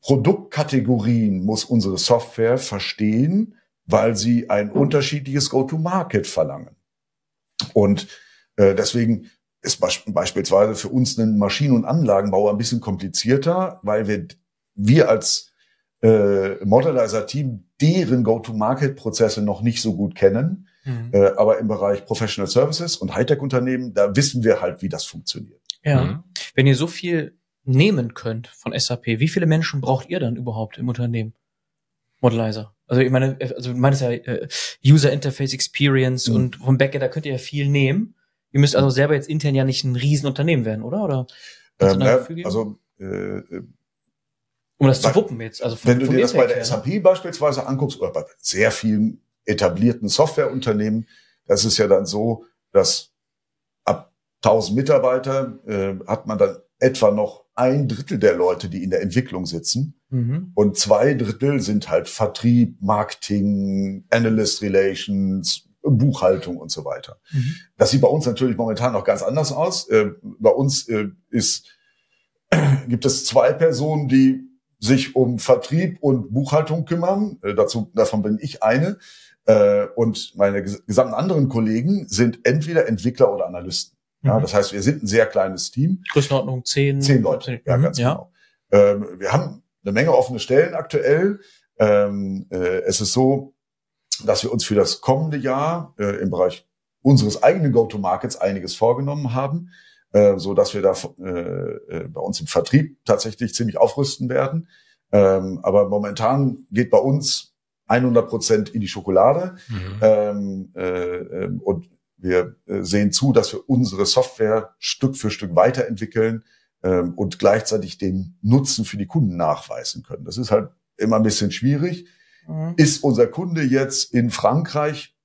Produktkategorien muss unsere Software verstehen, weil sie ein unterschiedliches Go-to-Market verlangen. Und äh, deswegen ist beispielsweise für uns ein Maschinen- und Anlagenbauer ein bisschen komplizierter, weil wir, wir als äh, Modelizer-Team deren Go-to-Market-Prozesse noch nicht so gut kennen. Mhm. Äh, aber im Bereich Professional Services und Hightech-Unternehmen, da wissen wir halt, wie das funktioniert. Ja. Mhm. Wenn ihr so viel nehmen könnt von SAP, wie viele Menschen braucht ihr dann überhaupt im Unternehmen? Modelizer. Also ich meine, also du meinst ja äh, User Interface Experience mhm. und vom Backend, da könnt ihr ja viel nehmen. Ihr müsst also selber jetzt intern ja nicht ein Riesenunternehmen werden, oder? Oder ähm, also äh, äh, um das zu wuppen jetzt. Also von, wenn du dir das bei der her, SAP beispielsweise anguckst oder bei sehr vielen etablierten Softwareunternehmen, das ist ja dann so, dass ab 1000 Mitarbeiter äh, hat man dann etwa noch ein Drittel der Leute, die in der Entwicklung sitzen. Mhm. Und zwei Drittel sind halt Vertrieb, Marketing, Analyst Relations, Buchhaltung und so weiter. Mhm. Das sieht bei uns natürlich momentan noch ganz anders aus. Äh, bei uns äh, ist, gibt es zwei Personen, die sich um Vertrieb und Buchhaltung kümmern. Äh, dazu, davon bin ich eine. Und meine gesamten anderen Kollegen sind entweder Entwickler oder Analysten. Ja, mhm. das heißt, wir sind ein sehr kleines Team. Größenordnung zehn. Zehn Leute. Ja, ganz ja. genau. Ähm, wir haben eine Menge offene Stellen aktuell. Ähm, äh, es ist so, dass wir uns für das kommende Jahr äh, im Bereich unseres eigenen Go-to-Markets einiges vorgenommen haben, äh, so dass wir da äh, äh, bei uns im Vertrieb tatsächlich ziemlich aufrüsten werden. Ähm, aber momentan geht bei uns 100 Prozent in die Schokolade mhm. ähm, äh, ähm, und wir äh, sehen zu, dass wir unsere Software Stück für Stück weiterentwickeln ähm, und gleichzeitig den Nutzen für die Kunden nachweisen können. Das ist halt immer ein bisschen schwierig. Mhm. Ist unser Kunde jetzt in Frankreich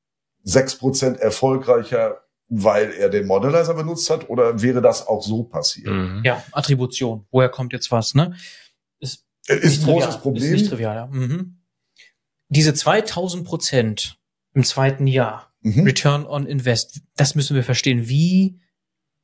sechs Prozent erfolgreicher, weil er den Modelizer benutzt hat, oder wäre das auch so passiert? Mhm. Ja, Attribution. Woher kommt jetzt was, ne? Ist, ist ein großes Problem. Ist nicht trivial, ja. Mhm. Diese 2000 Prozent im zweiten Jahr, mhm. Return on Invest, das müssen wir verstehen. Wie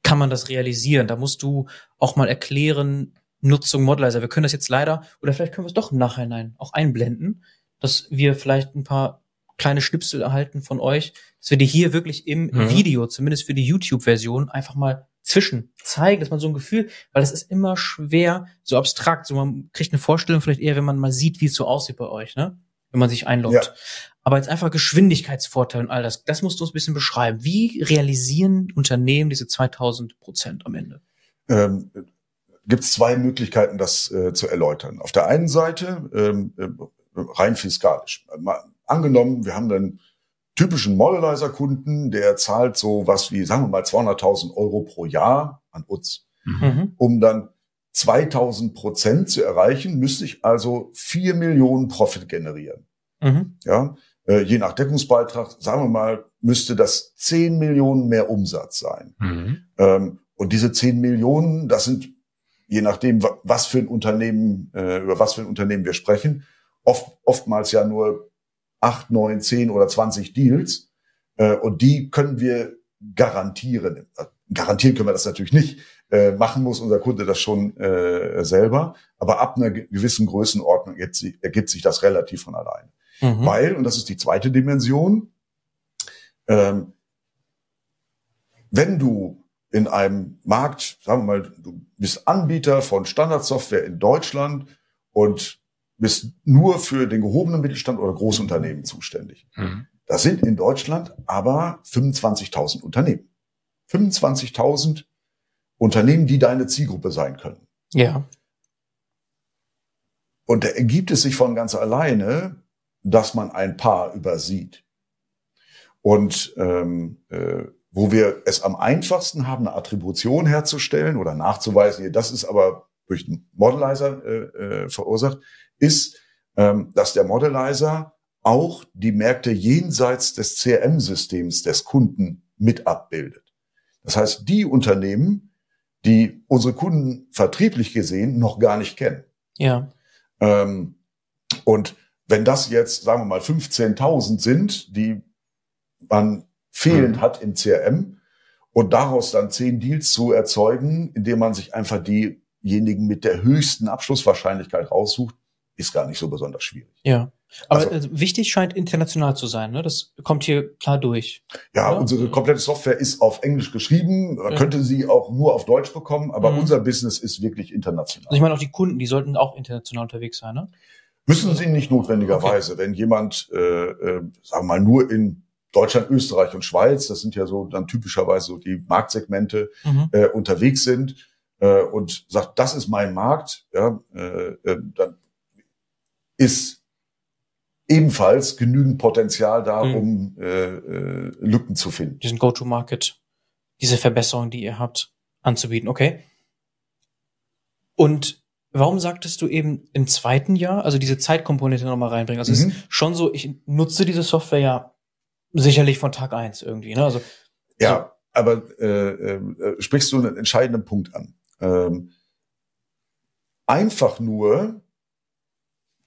kann man das realisieren? Da musst du auch mal erklären, Nutzung Modelizer. Wir können das jetzt leider, oder vielleicht können wir es doch im Nachhinein auch einblenden dass wir vielleicht ein paar kleine Schnipsel erhalten von euch, dass wir die hier wirklich im mhm. Video, zumindest für die YouTube-Version, einfach mal zwischen zeigen, dass man so ein Gefühl, weil es ist immer schwer, so abstrakt, so man kriegt eine Vorstellung vielleicht eher, wenn man mal sieht, wie es so aussieht bei euch, ne? Wenn man sich einloggt. Ja. Aber jetzt einfach Geschwindigkeitsvorteil und all das, das musst du uns ein bisschen beschreiben. Wie realisieren Unternehmen diese 2000 Prozent am Ende? Ähm, Gibt es zwei Möglichkeiten, das äh, zu erläutern. Auf der einen Seite ähm, rein fiskalisch. Mal angenommen, wir haben einen typischen Modelizer-Kunden, der zahlt so was wie, sagen wir mal, 200.000 Euro pro Jahr an uns. Mhm. Um dann 2000 Prozent zu erreichen, müsste ich also 4 Millionen Profit generieren. Mhm. Ja, äh, je nach Deckungsbeitrag, sagen wir mal, müsste das 10 Millionen mehr Umsatz sein. Mhm. Ähm, und diese 10 Millionen, das sind je nachdem, was für ein Unternehmen, äh, über was für ein Unternehmen wir sprechen, oft, oftmals ja nur acht, neun, zehn oder zwanzig Deals. Äh, und die können wir garantieren. Äh, garantieren können wir das natürlich nicht. Äh, machen muss unser Kunde das schon äh, selber. Aber ab einer gewissen Größenordnung ergibt sich, ergibt sich das relativ von alleine. Mhm. Weil, und das ist die zweite Dimension, ähm, wenn du in einem Markt, sagen wir mal, du bist Anbieter von Standardsoftware in Deutschland und bist nur für den gehobenen Mittelstand oder Großunternehmen zuständig. Mhm. Das sind in Deutschland aber 25.000 Unternehmen. 25.000 Unternehmen, die deine Zielgruppe sein können. Ja. Und da ergibt es sich von ganz alleine, dass man ein paar übersieht. Und ähm, äh, wo wir es am einfachsten haben, eine Attribution herzustellen oder nachzuweisen, das ist aber durch den Modelizer äh, äh, verursacht, ist, ähm, dass der Modelizer auch die Märkte jenseits des CRM-Systems des Kunden mit abbildet. Das heißt, die Unternehmen, die unsere Kunden vertrieblich gesehen noch gar nicht kennen. Ja. Ähm, und wenn das jetzt, sagen wir mal, 15.000 sind, die man fehlend mhm. hat im CRM und daraus dann zehn Deals zu erzeugen, indem man sich einfach diejenigen mit der höchsten Abschlusswahrscheinlichkeit raussucht, ist gar nicht so besonders schwierig. Ja. Aber also, also, wichtig scheint international zu sein, ne? Das kommt hier klar durch. Ja, oder? unsere komplette Software ist auf Englisch geschrieben. Man ja. könnte sie auch nur auf Deutsch bekommen, aber mhm. unser Business ist wirklich international. Also ich meine auch die Kunden, die sollten auch international unterwegs sein, ne? Müssen sie nicht notwendigerweise. Okay. Wenn jemand, äh, äh, sagen wir mal, nur in Deutschland, Österreich und Schweiz, das sind ja so dann typischerweise so die Marktsegmente, mhm. äh, unterwegs sind äh, und sagt, das ist mein Markt, ja, äh, äh, dann ist ebenfalls genügend Potenzial da, mhm. um äh, äh, Lücken zu finden. Diesen Go-to-Market, diese Verbesserung, die ihr habt, anzubieten. Okay. Und warum sagtest du eben im zweiten Jahr, also diese Zeitkomponente nochmal reinbringen? Also mhm. es ist schon so, ich nutze diese Software ja sicherlich von Tag eins irgendwie. Ne? Also, ja, so. aber äh, äh, sprichst du einen entscheidenden Punkt an. Ähm, einfach nur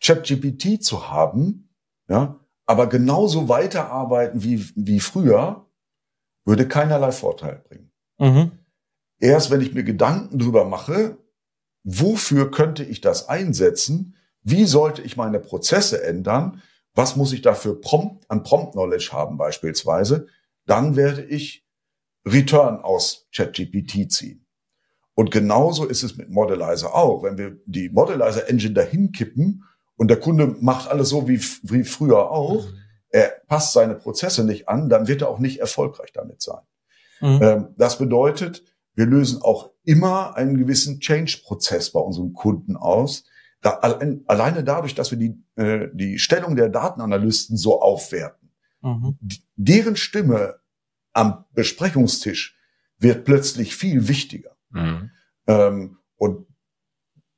ChatGPT zu haben, ja, aber genauso weiterarbeiten wie, wie früher, würde keinerlei Vorteil bringen. Mhm. Erst wenn ich mir Gedanken drüber mache, wofür könnte ich das einsetzen? Wie sollte ich meine Prozesse ändern? Was muss ich dafür prompt, an Prompt Knowledge haben beispielsweise? Dann werde ich Return aus ChatGPT ziehen. Und genauso ist es mit Modelizer auch. Wenn wir die Modelizer Engine dahin kippen und der Kunde macht alles so wie, wie früher auch, mhm. er passt seine Prozesse nicht an, dann wird er auch nicht erfolgreich damit sein. Mhm. Ähm, das bedeutet, wir lösen auch immer einen gewissen Change-Prozess bei unseren Kunden aus. Da, alleine dadurch, dass wir die, äh, die Stellung der Datenanalysten so aufwerten. Mhm. Deren Stimme am Besprechungstisch wird plötzlich viel wichtiger. Mhm. Ähm, und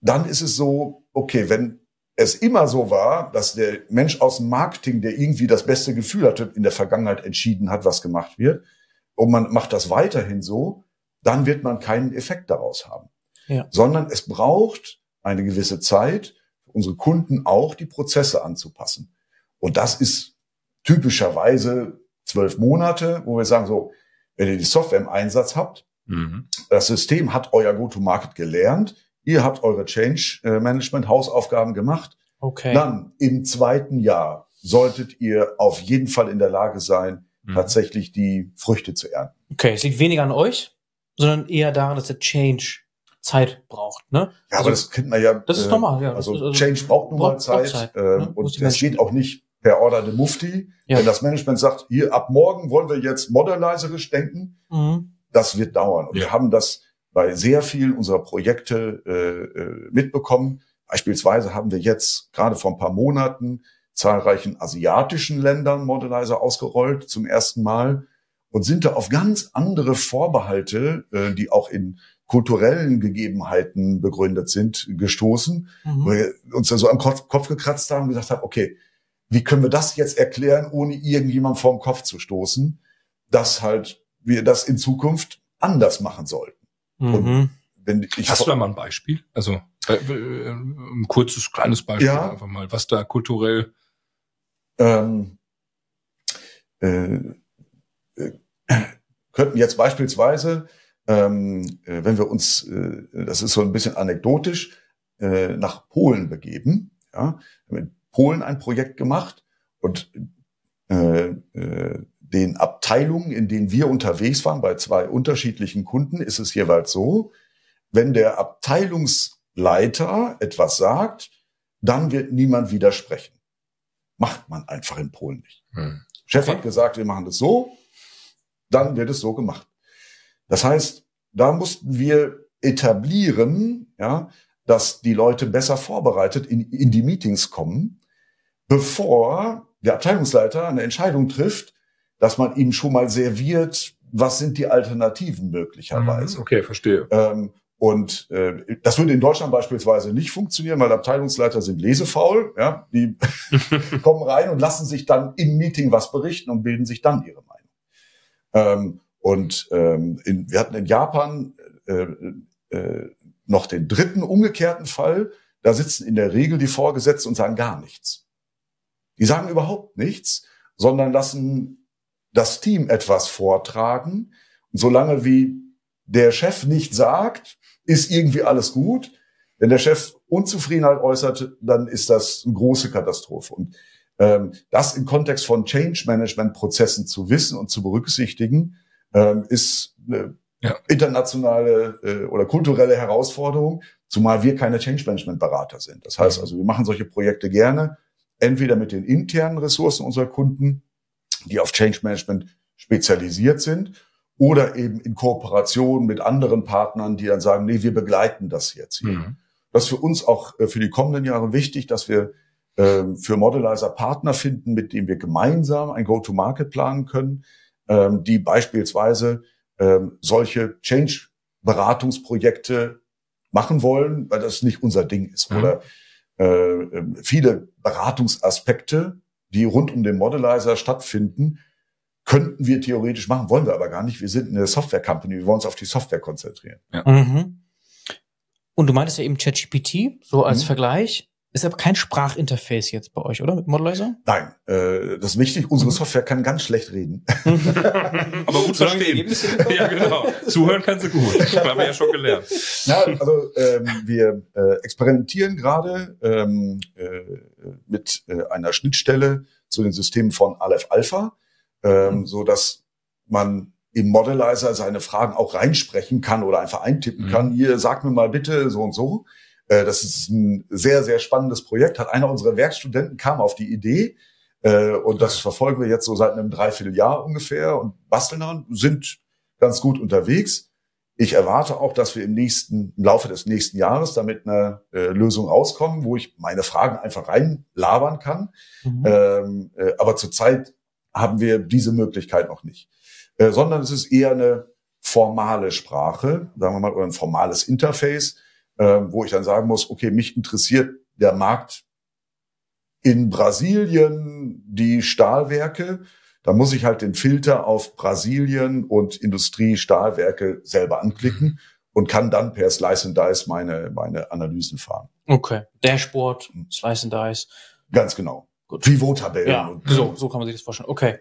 dann ist es so, okay, wenn es immer so war, dass der Mensch aus dem Marketing, der irgendwie das beste Gefühl hatte, in der Vergangenheit entschieden hat, was gemacht wird, und man macht das weiterhin so, dann wird man keinen Effekt daraus haben. Ja. Sondern es braucht eine gewisse Zeit, unsere Kunden auch die Prozesse anzupassen. Und das ist typischerweise zwölf Monate, wo wir sagen so, wenn ihr die Software im Einsatz habt, mhm. das System hat euer Go-to-Market gelernt, Ihr habt eure Change äh, Management Hausaufgaben gemacht. Okay. Dann im zweiten Jahr solltet ihr auf jeden Fall in der Lage sein, mhm. tatsächlich die Früchte zu ernten. Okay, es liegt weniger an euch, sondern eher daran, dass der Change Zeit braucht. Ne? Ja, also, aber das kennt man ja. Das ist äh, normal, ja. Also, also Change braucht nun mal Zeit. Zeit äh, ne? Und das geht auch nicht per Order de Mufti. Ja. Wenn das Management sagt, hier ab morgen wollen wir jetzt modernizerisch denken, mhm. das wird dauern. Und ja. wir haben das bei sehr vielen unserer Projekte äh, äh, mitbekommen. Beispielsweise haben wir jetzt gerade vor ein paar Monaten zahlreichen asiatischen Ländern Modelizer ausgerollt zum ersten Mal und sind da auf ganz andere Vorbehalte, äh, die auch in kulturellen Gegebenheiten begründet sind, gestoßen, mhm. wo wir uns da so am Kopf, Kopf gekratzt haben und gesagt haben, okay, wie können wir das jetzt erklären, ohne irgendjemand vorm Kopf zu stoßen, dass halt wir das in Zukunft anders machen sollten. Mhm. Hast du da mal ein Beispiel? Also äh, äh, ein kurzes, kleines Beispiel ja. einfach mal, was da kulturell ähm, äh, äh, könnten jetzt beispielsweise, ähm, äh, wenn wir uns, äh, das ist so ein bisschen anekdotisch, äh, nach Polen begeben. Ja, wir haben in Polen ein Projekt gemacht und äh, äh, den Abteilungen, in denen wir unterwegs waren, bei zwei unterschiedlichen Kunden, ist es jeweils so, wenn der Abteilungsleiter etwas sagt, dann wird niemand widersprechen. Macht man einfach in Polen nicht. Hm. Chef hat gesagt, wir machen das so, dann wird es so gemacht. Das heißt, da mussten wir etablieren, ja, dass die Leute besser vorbereitet in, in die Meetings kommen, bevor der Abteilungsleiter eine Entscheidung trifft, dass man ihnen schon mal serviert, was sind die Alternativen möglicherweise. Mhm, okay, verstehe. Ähm, und äh, das würde in Deutschland beispielsweise nicht funktionieren, weil Abteilungsleiter sind lesefaul. Ja, die kommen rein und lassen sich dann im Meeting was berichten und bilden sich dann ihre Meinung. Ähm, und ähm, in, wir hatten in Japan äh, äh, noch den dritten umgekehrten Fall. Da sitzen in der Regel die Vorgesetzten und sagen gar nichts. Die sagen überhaupt nichts, sondern lassen das Team etwas vortragen. Und solange wie der Chef nicht sagt, ist irgendwie alles gut. Wenn der Chef Unzufriedenheit äußert, dann ist das eine große Katastrophe. Und das im Kontext von Change Management Prozessen zu wissen und zu berücksichtigen, ähm, ist eine ja. internationale äh, oder kulturelle Herausforderung, zumal wir keine Change Management Berater sind. Das heißt also, wir machen solche Projekte gerne, entweder mit den internen Ressourcen unserer Kunden, die auf Change Management spezialisiert sind, oder eben in Kooperation mit anderen Partnern, die dann sagen, nee, wir begleiten das jetzt hier. Mhm. Das ist für uns auch äh, für die kommenden Jahre wichtig, dass wir ähm, für Modelizer Partner finden, mit denen wir gemeinsam ein Go-to-Market planen können, ähm, die beispielsweise ähm, solche Change-Beratungsprojekte machen wollen, weil das nicht unser Ding ist. Mhm. Oder äh, viele Beratungsaspekte, die rund um den Modelizer stattfinden, könnten wir theoretisch machen, wollen wir aber gar nicht. Wir sind eine Software-Company, wir wollen uns auf die Software konzentrieren. Ja. Mhm. Und du meintest ja eben ChatGPT, so als mhm. Vergleich. Ist aber kein Sprachinterface jetzt bei euch, oder? Mit Modelizer? Nein, äh, das ist wichtig. Unsere. Software kann ganz schlecht reden. aber gut verstehen. ja, genau. Zuhören kann sie gut. Haben wir ja schon gelernt. Ja, also ähm, wir äh, experimentieren gerade ähm, äh, mit äh, einer Schnittstelle zu den Systemen von Aleph Alpha ähm, mhm. so dass man im Modelizer seine Fragen auch reinsprechen kann oder einfach eintippen mhm. kann. Hier, sag mir mal bitte so und so. Äh, das ist ein sehr, sehr spannendes Projekt. Hat einer unserer Werkstudenten kam auf die Idee, äh, und das verfolgen wir jetzt so seit einem Dreivierteljahr ungefähr und basteln daran, sind ganz gut unterwegs. Ich erwarte auch, dass wir im nächsten, im Laufe des nächsten Jahres damit eine äh, Lösung rauskommen, wo ich meine Fragen einfach reinlabern kann. Mhm. Ähm, äh, aber zurzeit haben wir diese Möglichkeit noch nicht, äh, sondern es ist eher eine formale Sprache, sagen wir mal, oder ein formales Interface, äh, wo ich dann sagen muss, okay, mich interessiert der Markt in Brasilien, die Stahlwerke, da muss ich halt den Filter auf Brasilien und Industrie Stahlwerke selber anklicken und kann dann per Slice and Dice meine, meine Analysen fahren. Okay. Dashboard, Slice and Dice. Ganz genau. Pivot-Tabellen. Ja, so, so kann man sich das vorstellen. Okay.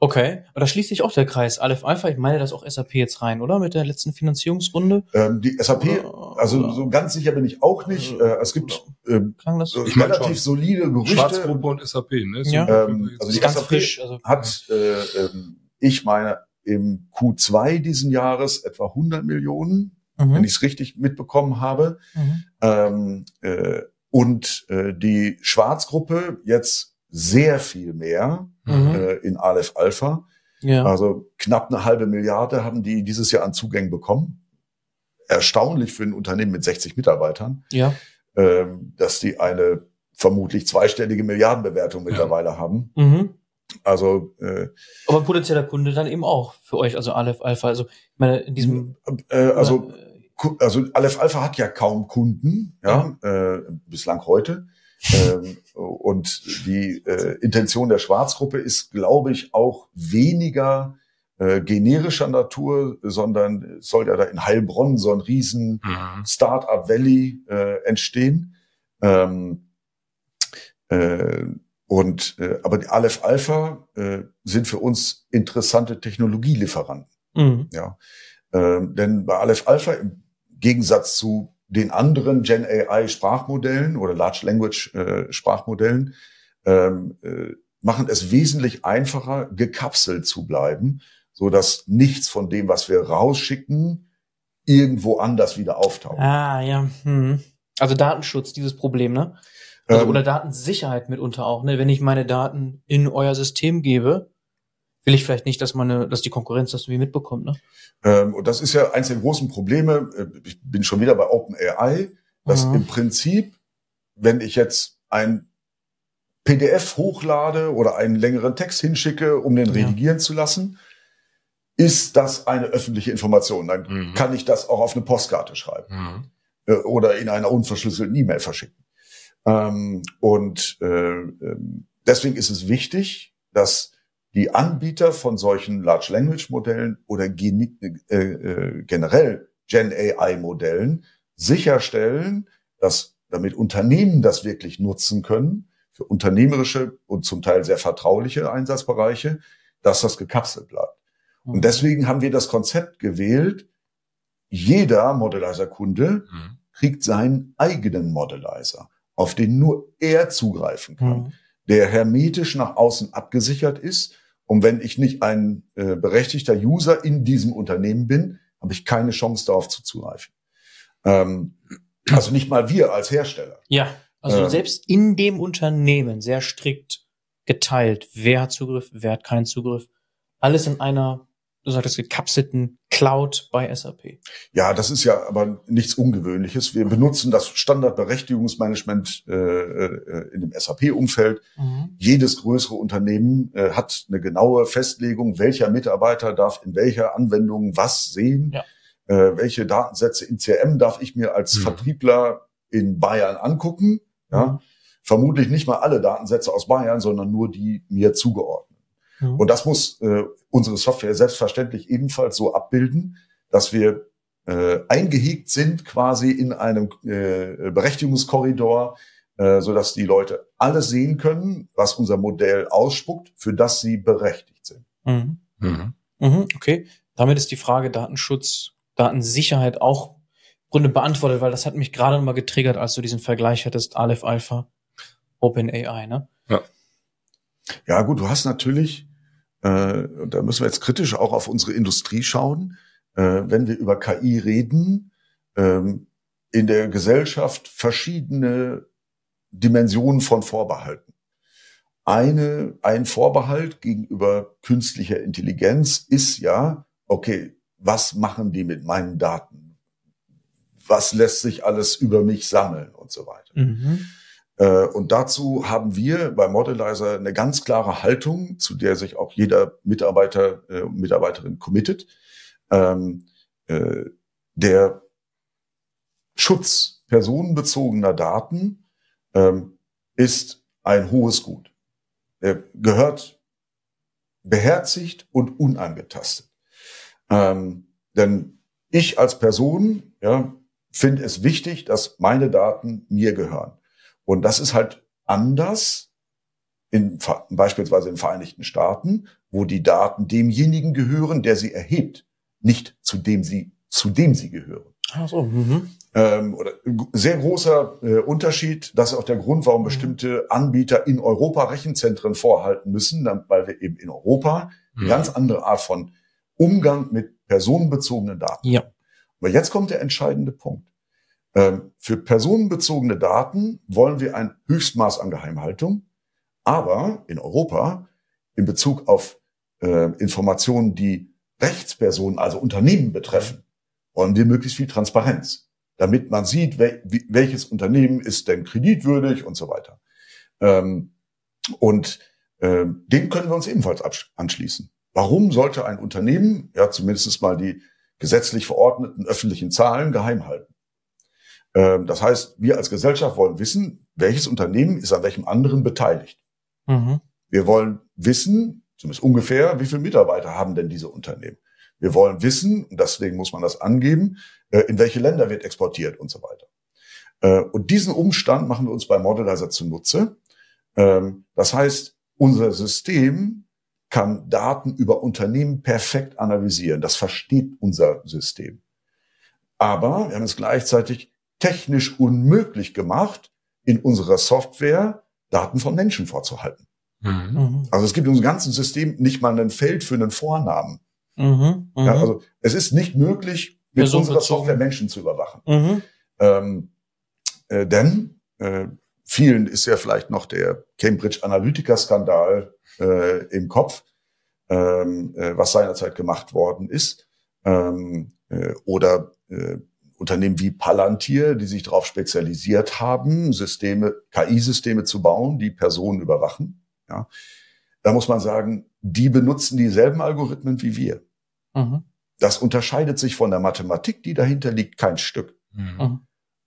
Okay, aber da schließt sich auch der Kreis. Aleph Alpha, ich meine, das auch SAP jetzt rein, oder? Mit der letzten Finanzierungsrunde? Ähm, die SAP, oder, also oder? so ganz sicher bin ich auch nicht. Äh, es gibt das? Ich relativ solide Gerüchte. Schwarzgruppe und SAP, ne? So ja. Ähm, also die ganz SAP frisch, also, hat, äh, ähm, ich meine, im Q2 diesen Jahres etwa 100 Millionen, mhm. wenn ich es richtig mitbekommen habe. Mhm. Ähm, äh, und äh, die Schwarzgruppe jetzt sehr viel mehr mhm. äh, in Aleph Alpha. Ja. Also knapp eine halbe Milliarde haben die dieses Jahr an Zugängen bekommen. Erstaunlich für ein Unternehmen mit 60 Mitarbeitern, ja. ähm, dass die eine vermutlich zweistellige Milliardenbewertung mittlerweile ja. haben. Mhm. Also äh, aber ein potenzieller Kunde dann eben auch für euch, also Aleph Alpha. Also ich meine in diesem äh, also äh, also Aleph Alpha hat ja kaum Kunden, ja, ja. Äh, bislang heute. Ähm, und die äh, Intention der Schwarzgruppe ist, glaube ich, auch weniger äh, generischer Natur, sondern soll ja da in Heilbronn so ein riesen mhm. Startup Valley äh, entstehen. Ähm, äh, und äh, aber die Aleph Alpha äh, sind für uns interessante Technologielieferanten. Mhm. Ja, ähm, denn bei Aleph Alpha im Gegensatz zu den anderen Gen AI Sprachmodellen oder Large Language äh, Sprachmodellen ähm, äh, machen es wesentlich einfacher, gekapselt zu bleiben, so dass nichts von dem, was wir rausschicken, irgendwo anders wieder auftaucht. Ah, ja. Hm. Also Datenschutz, dieses Problem, ne? Also, ähm, oder Datensicherheit mitunter auch, ne? Wenn ich meine Daten in euer System gebe, will ich vielleicht nicht, dass meine, dass die Konkurrenz das wie mitbekommt, ne? Ähm, und das ist ja eins der großen Probleme. Äh, ich bin schon wieder bei OpenAI, dass mhm. im Prinzip, wenn ich jetzt ein PDF hochlade oder einen längeren Text hinschicke, um den redigieren ja. zu lassen, ist das eine öffentliche Information. Dann mhm. kann ich das auch auf eine Postkarte schreiben mhm. Äh, oder in einer unverschlüsselten E-Mail verschicken. Ähm, und äh, ähm, deswegen ist es wichtig, dass die Anbieter von solchen Large Language Modellen oder äh, äh, generell Gen AI Modellen sicherstellen, dass damit Unternehmen das wirklich nutzen können, für unternehmerische und zum Teil sehr vertrauliche Einsatzbereiche, dass das gekapselt bleibt. Und mhm. deswegen haben wir das Konzept gewählt, jeder Modelizer-Kunde mhm. kriegt seinen eigenen Modelizer, auf den nur er zugreifen kann, mhm. der hermetisch nach außen abgesichert ist und wenn ich nicht ein äh, berechtigter User in diesem Unternehmen bin, habe ich keine Chance darauf zuzugreifen. Ähm, also nicht mal wir als Hersteller. Ja, also ähm, selbst in dem Unternehmen sehr strikt geteilt, wer hat Zugriff, wer hat keinen Zugriff. Alles in einer du sagtest, gekapselten Cloud bei SAP. Ja, das ist ja aber nichts Ungewöhnliches. Wir benutzen das Standardberechtigungsmanagement äh, äh, in dem SAP-Umfeld. Mhm. Jedes größere Unternehmen äh, hat eine genaue Festlegung, welcher Mitarbeiter darf in welcher Anwendung was sehen. Ja. Äh, welche Datensätze in CRM darf ich mir als mhm. Vertriebler in Bayern angucken? Ja. Mhm. Vermutlich nicht mal alle Datensätze aus Bayern, sondern nur die mir zugeordnet. Mhm. Und das muss äh, unsere Software selbstverständlich ebenfalls so abbilden, dass wir äh, eingehegt sind quasi in einem äh, Berechtigungskorridor, äh, so dass die Leute alles sehen können, was unser Modell ausspuckt, für das sie berechtigt sind. Mhm. Mhm. Mhm, okay, damit ist die Frage Datenschutz, Datensicherheit auch im Grunde beantwortet, weil das hat mich gerade noch mal getriggert, als du diesen Vergleich hattest, Aleph Alpha, OpenAI, ne? Ja. Ja, gut, du hast natürlich, äh, da müssen wir jetzt kritisch auch auf unsere Industrie schauen, äh, wenn wir über KI reden, ähm, in der Gesellschaft verschiedene Dimensionen von Vorbehalten. Eine, ein Vorbehalt gegenüber künstlicher Intelligenz ist ja, okay, was machen die mit meinen Daten? Was lässt sich alles über mich sammeln und so weiter? Mhm. Äh, und dazu haben wir bei Modelizer eine ganz klare Haltung, zu der sich auch jeder Mitarbeiter äh, und Mitarbeiterin committet. Ähm, äh, der Schutz personenbezogener Daten ähm, ist ein hohes Gut. Er gehört beherzigt und unangetastet. Ähm, denn ich als Person ja, finde es wichtig, dass meine Daten mir gehören. Und das ist halt anders in, beispielsweise in den Vereinigten Staaten, wo die Daten demjenigen gehören, der sie erhebt, nicht zu dem sie, zu dem sie gehören. Ach so, mhm. ähm, oder sehr großer äh, Unterschied. Das ist auch der Grund, warum mhm. bestimmte Anbieter in Europa Rechenzentren vorhalten müssen, weil wir eben in Europa mhm. eine ganz andere Art von Umgang mit personenbezogenen Daten. Ja. Aber jetzt kommt der entscheidende Punkt. Ähm, für personenbezogene Daten wollen wir ein Höchstmaß an Geheimhaltung, aber in Europa in Bezug auf äh, Informationen, die Rechtspersonen, also Unternehmen betreffen, wollen wir möglichst viel Transparenz, damit man sieht, wel welches Unternehmen ist denn kreditwürdig und so weiter. Ähm, und äh, dem können wir uns ebenfalls anschließen. Warum sollte ein Unternehmen, ja zumindest mal die gesetzlich verordneten öffentlichen Zahlen geheim halten? Ähm, das heißt, wir als Gesellschaft wollen wissen, welches Unternehmen ist an welchem anderen beteiligt. Mhm. Wir wollen wissen, zumindest ungefähr, wie viele Mitarbeiter haben denn diese Unternehmen. Wir wollen wissen, und deswegen muss man das angeben, äh, in welche Länder wird exportiert und so weiter. Äh, und diesen Umstand machen wir uns bei Modelizer zunutze. Ähm, das heißt, unser System kann Daten über Unternehmen perfekt analysieren. Das versteht unser System. Aber wir haben es gleichzeitig technisch unmöglich gemacht, in unserer Software Daten von Menschen vorzuhalten. Mhm. mhm. Also es gibt in unserem ganzen System nicht mal ein Feld für einen Vornamen. Mhm. Mhm. Ja, also es ist nicht möglich, mit ja, unserer Software Menschen zu überwachen. Mhm. Ähm, äh, denn äh, vielen ist ja vielleicht noch der Cambridge Analytica-Skandal äh, im Kopf, ähm, äh, was seinerzeit gemacht worden ist. Ähm, äh, oder äh, Unternehmen wie Palantir, die sich darauf spezialisiert haben, Systeme, KI-Systeme zu bauen, die Personen überwachen. Ja, da muss man sagen, die benutzen dieselben Algorithmen wie wir. Mhm. Das unterscheidet sich von der Mathematik, die dahinter liegt, kein Stück. Mhm. mhm.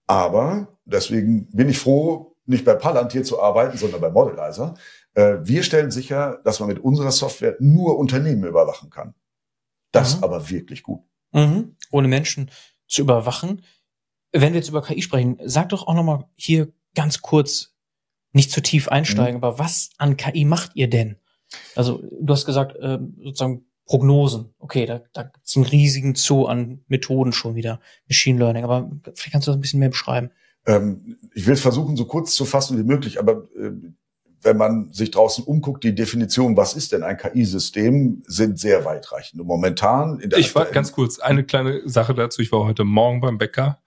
Aber deswegen bin ich froh, nicht bei Palantir zu arbeiten, sondern bei Modelizer. Äh, wir stellen sicher, dass man mit unserer Software nur Unternehmen überwachen kann. Das mhm. aber wirklich gut. Mhm. Ohne Menschen zu überwachen. Wenn wir jetzt über KI sprechen, sag doch auch nochmal hier ganz kurz, nicht zu tief einsteigen, mhm. aber was an KI macht ihr denn? Also du hast gesagt, äh, sozusagen Prognosen. Okay, da, da gibt's einen riesigen Zoo an Methoden schon wieder, Machine Learning. Aber vielleicht kannst du das ein bisschen mehr beschreiben. Ähm, ich will versuchen, so kurz zu fassen wie möglich, aber äh, wenn man sich draußen umguckt, die Definition, was ist denn ein KI-System, sind sehr weitreichend. Und momentan in der Ich war ganz kurz, eine kleine Sache dazu. Ich war heute Morgen beim Bäcker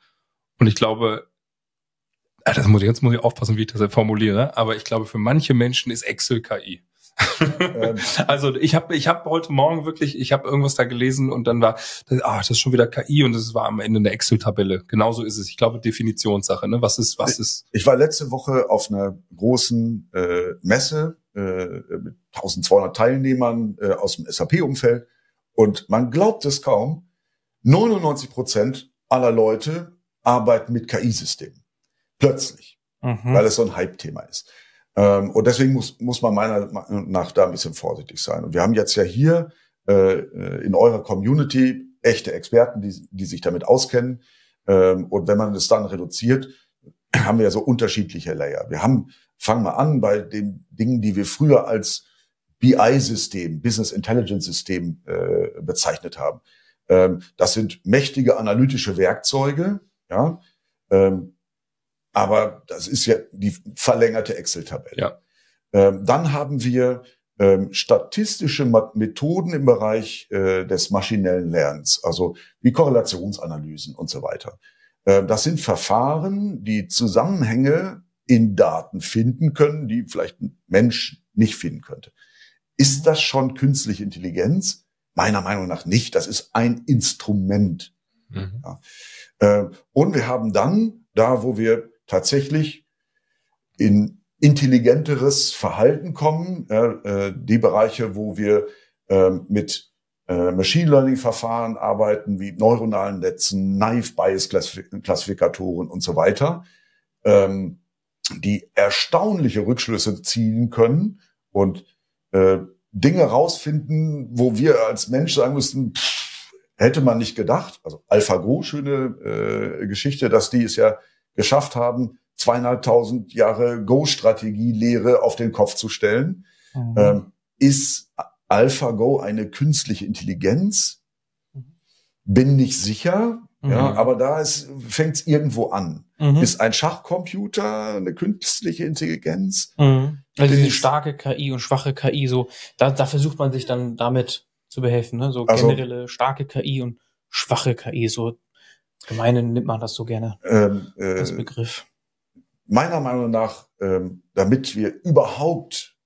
und ich glaube, ah, das muss ich, jetzt muss ich aufpassen, wie ich das formuliere, aber ich glaube, für manche Menschen ist Excel KI. Ähm. also ich habe ich hab heute Morgen wirklich, ich habe irgendwas da gelesen und dann war, ah, das ist schon wieder KI und es war am Ende eine Excel-Tabelle. Genauso ist es. Ich glaube Definitionssache. Ne? Was ist was ist? Ich war letzte Woche auf einer großen äh, Messe äh, mit 1200 Teilnehmern äh, aus dem SAP-Umfeld und man glaubt es kaum. 99 Prozent aller Leute arbeiten mit KI-Systemen. Plötzlich. Mhm. Weil es so ein Hype-Thema ist. Ähm, und deswegen muss, muss man meiner Meinung nach da ein bisschen vorsichtig sein. Und wir haben jetzt ja hier äh, äh, in eurer Community echte Experten, die, die sich damit auskennen. Ähm, und wenn man es dann reduziert, haben wir ja so unterschiedliche Layer. Wir haben, fangen wir an bei den Dingen, die wir früher als BI-System, Business Intelligence System äh, bezeichnet haben. Ähm, das sind mächtige analytische Werkzeuge, ja, ähm, aber das ist ja die verlängerte Excel-Tabelle. Ja. Ähm, dann haben wir ähm, statistische Methoden im Bereich äh, des maschinellen Lernens, also wie Korrelationsanalysen und so weiter. Ähm, das sind Verfahren, die Zusammenhänge in Daten finden können, die vielleicht ein Mensch nicht finden könnte. Ist das schon künstliche Intelligenz? Meiner Meinung nach nicht. Das ist ein Instrument. Mhm. Ja. Äh, und wir haben dann, da wo wir tatsächlich in intelligenteres Verhalten kommen. Äh, die Bereiche, wo wir äh, mit äh, Machine Learning Verfahren arbeiten, wie neuronalen Netzen, Naive Bias Klassifikatoren und so weiter, ähm, die erstaunliche Rückschlüsse ziehen können und äh, Dinge rausfinden, wo wir als Mensch sagen müssten, hätte man nicht gedacht. Also AlphaGo, schöne äh, Geschichte, dass die ist ja geschafft haben, zweieinhalbtausend Jahre Go-Strategie-Lehre auf den Kopf zu stellen. Mhm. Ähm, ist AlphaGo eine künstliche Intelligenz? Bin nicht sicher, mhm. ja, aber da fängt es irgendwo an. Mhm. Ist ein Schachcomputer eine künstliche Intelligenz? Mhm. Also diese starke KI und schwache KI, so da, da versucht man sich dann damit zu behelfen, ne? So also, generelle starke KI und schwache KI, so Gemeinen nimmt man das so gerne ähm, äh, als Begriff. Meiner Meinung nach, ähm, damit wir überhaupt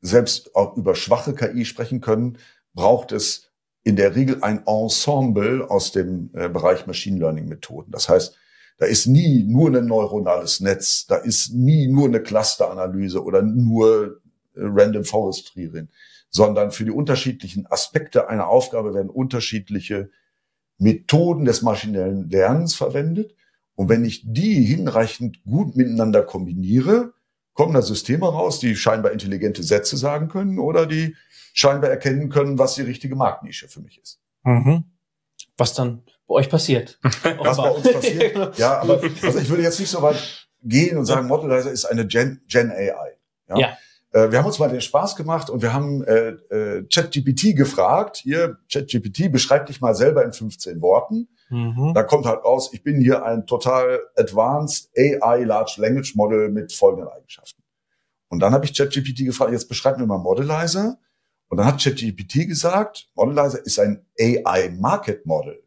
selbst auch über schwache KI sprechen können, braucht es in der Regel ein Ensemble aus dem äh, Bereich Machine Learning Methoden. Das heißt, da ist nie nur ein neuronales Netz, da ist nie nur eine Clusteranalyse oder nur äh, Random Forestry drin, sondern für die unterschiedlichen Aspekte einer Aufgabe werden unterschiedliche Methoden des maschinellen Lernens verwendet. Und wenn ich die hinreichend gut miteinander kombiniere, kommen da Systeme raus, die scheinbar intelligente Sätze sagen können oder die scheinbar erkennen können, was die richtige Marktnische für mich ist. Mhm. Was dann bei euch passiert. was bei uns passiert. ja, aber also ich würde jetzt nicht so weit gehen und sagen, Modelizer ist eine Gen, Gen AI. Ja. ja. Äh, wir haben uns mal den Spaß gemacht und wir haben äh, äh, ChatGPT gefragt, hier, ChatGPT, beschreib dich mal selber in 15 Worten. Mhm. Da kommt halt raus, ich bin hier ein total advanced AI Large Language Model mit folgenden Eigenschaften. Und dann habe ich ChatGPT gefragt, jetzt beschreib mir mal Modelizer. Und dann hat ChatGPT gesagt, Modelizer ist ein AI Market Model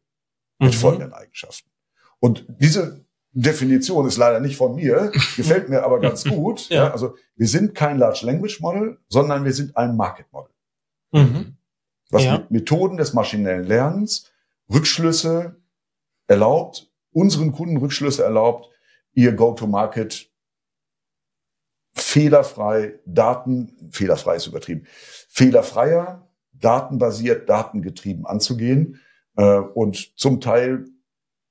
mit mhm. folgenden Eigenschaften. Und diese Definition ist leider nicht von mir, gefällt mir aber ganz gut. ja. Also wir sind kein Large Language Model, sondern wir sind ein Market Model. Mhm. Was ja. mit Methoden des maschinellen Lernens Rückschlüsse erlaubt, unseren Kunden Rückschlüsse erlaubt, ihr Go-to-Market fehlerfrei, Daten, fehlerfrei ist übertrieben, fehlerfreier, datenbasiert, datengetrieben anzugehen äh, und zum Teil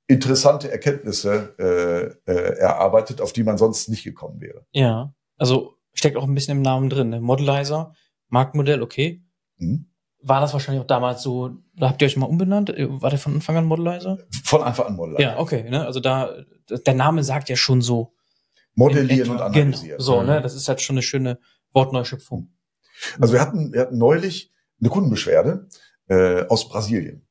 interessante Erkenntnisse äh, äh, erarbeitet, auf die man sonst nicht gekommen wäre. Ja, also steckt auch ein bisschen im Namen drin. Ne? Modelizer, Marktmodell, okay. Mhm. War das wahrscheinlich auch damals so, da habt ihr euch mal umbenannt? War der von Anfang an Modelizer? Von Anfang an Modelizer. Ja, okay. Ne? Also da, der Name sagt ja schon so. Modellieren und analysieren. Genau. So, ne? Das ist halt schon eine schöne Wortneuschöpfung. Also wir hatten, wir hatten neulich eine Kundenbeschwerde äh, aus Brasilien.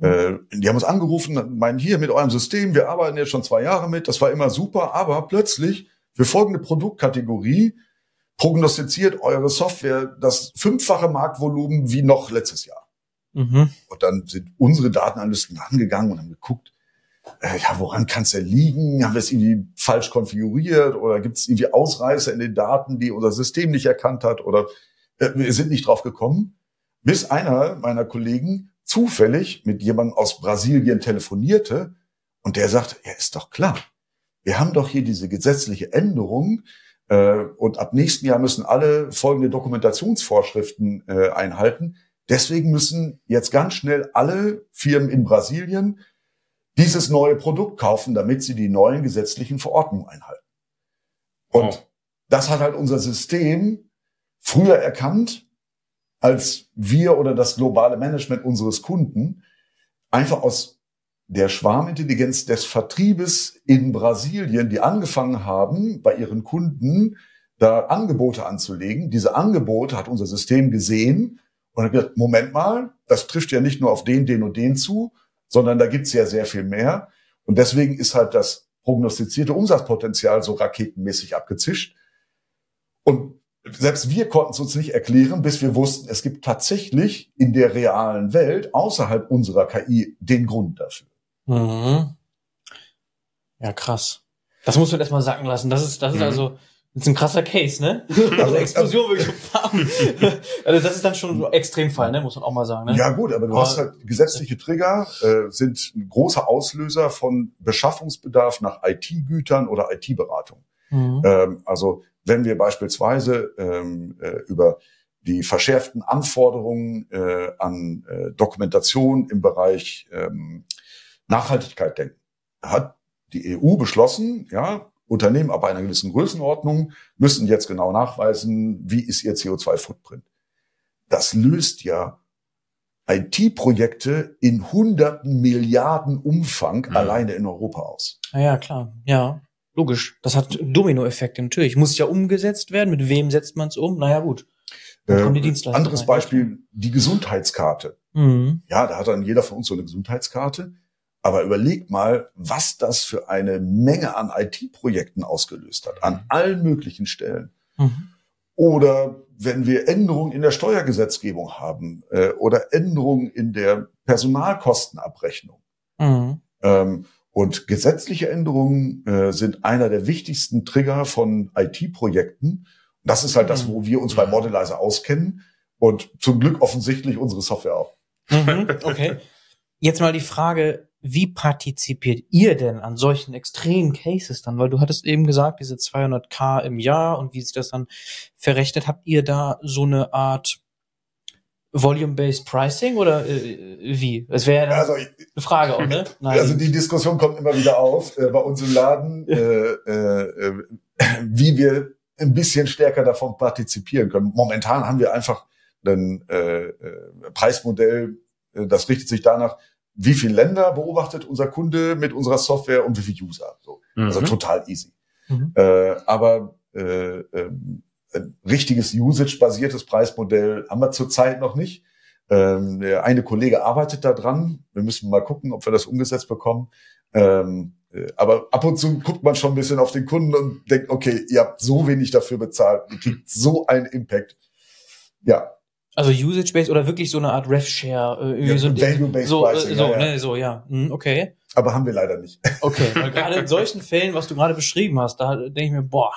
Äh, die haben uns angerufen, meinen, hier mit eurem System, wir arbeiten jetzt schon zwei Jahre mit, das war immer super, aber plötzlich für folgende Produktkategorie prognostiziert eure Software das fünffache Marktvolumen wie noch letztes Jahr. Mhm. Und dann sind unsere Datenanalysten angegangen und haben geguckt, äh, ja, woran kann es denn liegen? Haben wir es irgendwie falsch konfiguriert oder gibt es irgendwie Ausreißer in den Daten, die unser System nicht erkannt hat oder äh, wir sind nicht drauf gekommen, bis einer meiner Kollegen zufällig mit jemandem aus Brasilien telefonierte und der sagt, ja, ist doch klar. Wir haben doch hier diese gesetzliche Änderung äh, und ab nächsten Jahr müssen alle folgende Dokumentationsvorschriften äh, einhalten. Deswegen müssen jetzt ganz schnell alle Firmen in Brasilien dieses neue Produkt kaufen, damit sie die neuen gesetzlichen Verordnungen einhalten. Und oh. das hat halt unser System früher erkannt, als wir oder das globale Management unseres Kunden einfach aus der Schwarmintelligenz des Vertriebes in Brasilien, die angefangen haben, bei ihren Kunden da Angebote anzulegen. Diese Angebote hat unser System gesehen und hat gesagt, Moment mal, das trifft ja nicht nur auf den, den und den zu, sondern da gibt's ja sehr viel mehr. Und deswegen ist halt das prognostizierte Umsatzpotenzial so raketenmäßig abgezischt. Und selbst wir konnten es uns nicht erklären, bis wir wussten, es gibt tatsächlich in der realen Welt außerhalb unserer KI den Grund dafür. Mhm. Ja, krass. Das muss man erstmal sacken lassen. Das ist, das ist mhm. also das ist ein krasser Case, ne? Also Explosion wirklich Also das ist dann schon so Extremfall, ne? Muss man auch mal sagen. Ne? Ja gut, aber du aber, hast halt gesetzliche Trigger äh, sind ein großer Auslöser von Beschaffungsbedarf nach IT-Gütern oder IT-Beratung. Mhm. Ähm, also wenn wir beispielsweise ähm, äh, über die verschärften Anforderungen äh, an äh, Dokumentation im Bereich ähm, Nachhaltigkeit denken, hat die EU beschlossen, ja, Unternehmen ab einer gewissen Größenordnung müssen jetzt genau nachweisen, wie ist ihr CO2-Footprint. Das löst ja IT-Projekte in hunderten Milliarden Umfang mhm. alleine in Europa aus. Ja, klar. Ja, logisch. Das hat Dominoeffekte natürlich. Muss ja umgesetzt werden. Mit wem setzt man es um? Naja, gut. Äh, anderes rein. Beispiel, die Gesundheitskarte. Mhm. Ja, da hat dann jeder von uns so eine Gesundheitskarte. Aber überleg mal, was das für eine Menge an IT-Projekten ausgelöst hat, an allen möglichen Stellen. Mhm. Oder wenn wir Änderungen in der Steuergesetzgebung haben äh, oder Änderungen in der Personalkostenabrechnung. Mhm. Ähm, und gesetzliche Änderungen äh, sind einer der wichtigsten Trigger von IT-Projekten. Das ist halt das, wo wir uns bei mhm. Modelizer auskennen und zum Glück offensichtlich unsere Software auch. Mhm, okay. Jetzt mal die Frage, wie partizipiert ihr denn an solchen extremen Cases dann? Weil du hattest eben gesagt, diese 200k im Jahr und wie sich das dann verrechnet. Habt ihr da so eine Art Volume-Based Pricing oder äh, wie? Das wäre ja also, eine Frage auch, ne? Nein. Also die Diskussion kommt immer wieder auf äh, bei uns im Laden, äh, äh, wie wir ein bisschen stärker davon partizipieren können. Momentan haben wir einfach ein äh, äh Preismodell, äh, das richtet sich danach, wie viele Länder beobachtet unser Kunde mit unserer Software und wie viele User. So. Also mhm. Also total easy. Mhm. Äh, aber äh, äh, ein richtiges Usage-basiertes Preismodell haben wir zurzeit noch nicht. Ähm, eine Kollege arbeitet da dran. Wir müssen mal gucken, ob wir das umgesetzt bekommen. Ähm, äh, aber ab und zu guckt man schon ein bisschen auf den Kunden und denkt, okay, ihr habt so wenig dafür bezahlt, ihr kriegt so einen Impact. Ja, also Usage-Based oder wirklich so eine Art Rev-Share? Äh, ja, so Value-Based so, äh, Pricing. So, ja, ja. Ne, so, ja. Hm, okay. Aber haben wir leider nicht. Okay, weil gerade in solchen Fällen, was du gerade beschrieben hast, da denke ich mir, boah,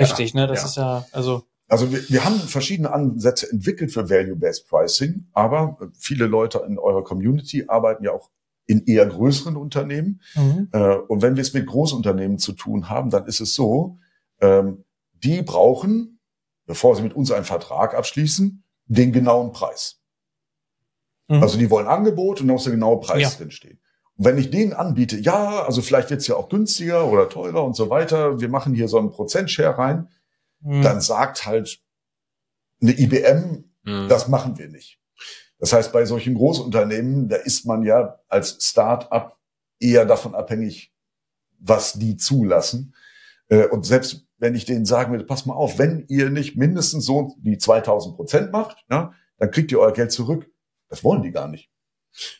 heftig, ne? Das ist ja, also. Also wir, wir haben verschiedene Ansätze entwickelt für Value-Based Pricing, aber viele Leute in eurer Community arbeiten ja auch in eher größeren Unternehmen. Mhm. Äh, und wenn wir es mit Großunternehmen zu tun haben, dann ist es so, ähm, die brauchen, bevor sie mit uns einen Vertrag abschließen, den genauen Preis. Mhm. Also die wollen Angebot und da muss der genaue Preis ja. drinstehen. Und wenn ich denen anbiete, ja, also vielleicht wird's ja auch günstiger oder teurer und so weiter, wir machen hier so einen Prozentshare rein, mhm. dann sagt halt eine IBM, mhm. das machen wir nicht. Das heißt, bei solchen Großunternehmen, da ist man ja als Start-up eher davon abhängig, was die zulassen. Äh, und selbst wenn ich denen sagen würde, pass mal auf, wenn ihr nicht mindestens so die 2000 Prozent macht, ja, dann kriegt ihr euer Geld zurück. Das wollen die gar nicht.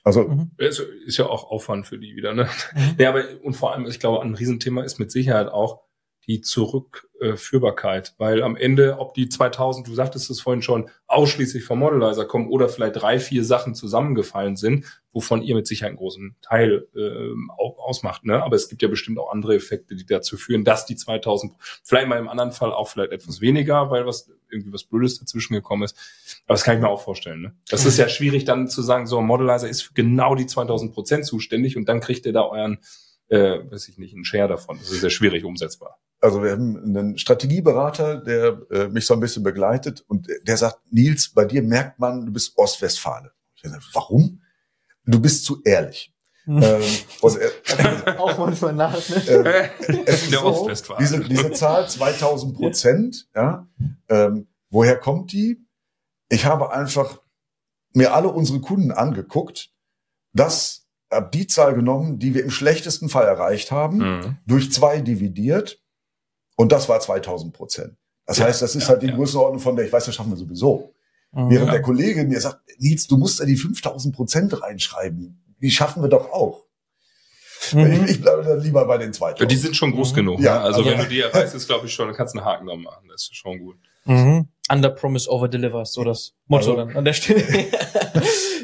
Also mhm. ist, ist ja auch Aufwand für die wieder, ne? Mhm. Ja, aber und vor allem, ich glaube, ein Riesenthema ist mit Sicherheit auch die Zurückführbarkeit, weil am Ende, ob die 2000, du sagtest es vorhin schon, ausschließlich vom Modelizer kommen oder vielleicht drei, vier Sachen zusammengefallen sind, wovon ihr mit Sicherheit einen großen Teil äh, ausmacht. Ne? Aber es gibt ja bestimmt auch andere Effekte, die dazu führen, dass die 2000, vielleicht mal im anderen Fall auch vielleicht etwas weniger, weil was irgendwie was Blödes dazwischen gekommen ist. Aber das kann ich mir auch vorstellen. Ne? Das ist ja schwierig dann zu sagen, so ein Modelizer ist für genau die 2000 Prozent zuständig und dann kriegt ihr da euren äh, weiß ich nicht, einen Share davon. Das ist sehr schwierig umsetzbar. Also wir haben einen Strategieberater, der äh, mich so ein bisschen begleitet und der sagt, Nils, bei dir merkt man, du bist Ostwestfale. Ich sage, warum? Du bist zu ehrlich. Hm. ähm, und, äh, auch manchmal nach, ne? äh, es ist der so, diese, diese Zahl 2000 Prozent, ja, ähm, woher kommt die? Ich habe einfach mir alle unsere Kunden angeguckt, dass habe die Zahl genommen, die wir im schlechtesten Fall erreicht haben, mhm. durch zwei dividiert und das war 2000 Prozent. Das ja, heißt, das ist ja, halt die ja. Größenordnung von der, ich weiß, das schaffen wir sowieso. Mhm, Während der Kollege mir sagt, Nils, du musst da die 5000 Prozent reinschreiben. Die schaffen wir doch auch. Mhm. Ich, ich, bleibe dann lieber bei den 2000. Die sind schon groß mhm. genug. Ja, ne? Also wenn du die erreichst, ist glaube ich schon, dann kannst du einen Haken dran machen. Das ist schon gut. Mhm. Under Promise, Over Deliver, so das Motto also, dann an der Stelle.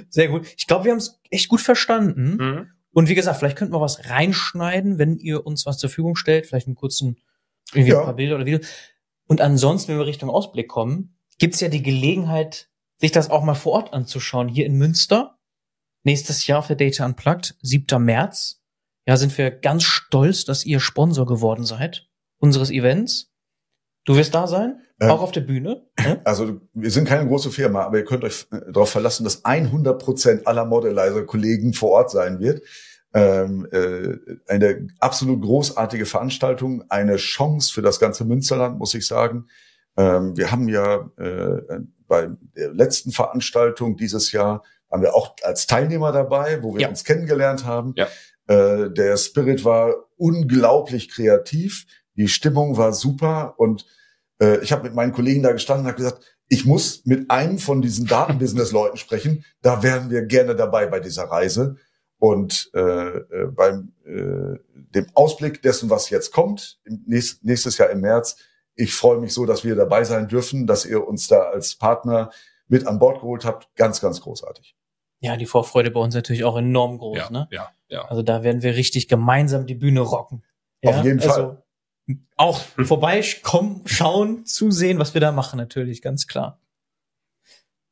Sehr gut. Ich glaube, wir haben es echt gut verstanden. Mhm. Und wie gesagt, vielleicht könnten wir was reinschneiden, wenn ihr uns was zur Verfügung stellt, vielleicht einen kurzen, irgendwie ja. ein paar Bilder oder Videos. Und ansonsten, wenn wir Richtung Ausblick kommen, gibt's ja die Gelegenheit, sich das auch mal vor Ort anzuschauen. Hier in Münster, nächstes Jahr auf der Data Unplugged, 7. März. Ja, sind wir ganz stolz, dass ihr Sponsor geworden seid unseres Events. Du wirst da sein? Ähm, auch auf der Bühne? Hm? Also wir sind keine große Firma, aber ihr könnt euch äh, darauf verlassen, dass 100 Prozent aller Modelizer-Kollegen vor Ort sein wird. Ähm, äh, eine absolut großartige Veranstaltung, eine Chance für das ganze Münsterland, muss ich sagen. Ähm, wir haben ja äh, bei der letzten Veranstaltung dieses Jahr waren wir auch als Teilnehmer dabei, wo wir ja. uns kennengelernt haben. Ja. Äh, der Spirit war unglaublich kreativ, die Stimmung war super und äh, ich habe mit meinen Kollegen da gestanden und habe gesagt, ich muss mit einem von diesen Datenbusiness-Leuten sprechen. Da wären wir gerne dabei bei dieser Reise. Und äh, äh, beim äh, dem Ausblick dessen, was jetzt kommt, nächst, nächstes Jahr im März, ich freue mich so, dass wir dabei sein dürfen, dass ihr uns da als Partner mit an Bord geholt habt. Ganz, ganz großartig. Ja, die Vorfreude bei uns natürlich auch enorm groß. Ja, ne? ja, ja. Also da werden wir richtig gemeinsam die Bühne rocken. Ja? Auf jeden also, Fall auch vorbeikommen, schauen, zusehen, was wir da machen, natürlich, ganz klar.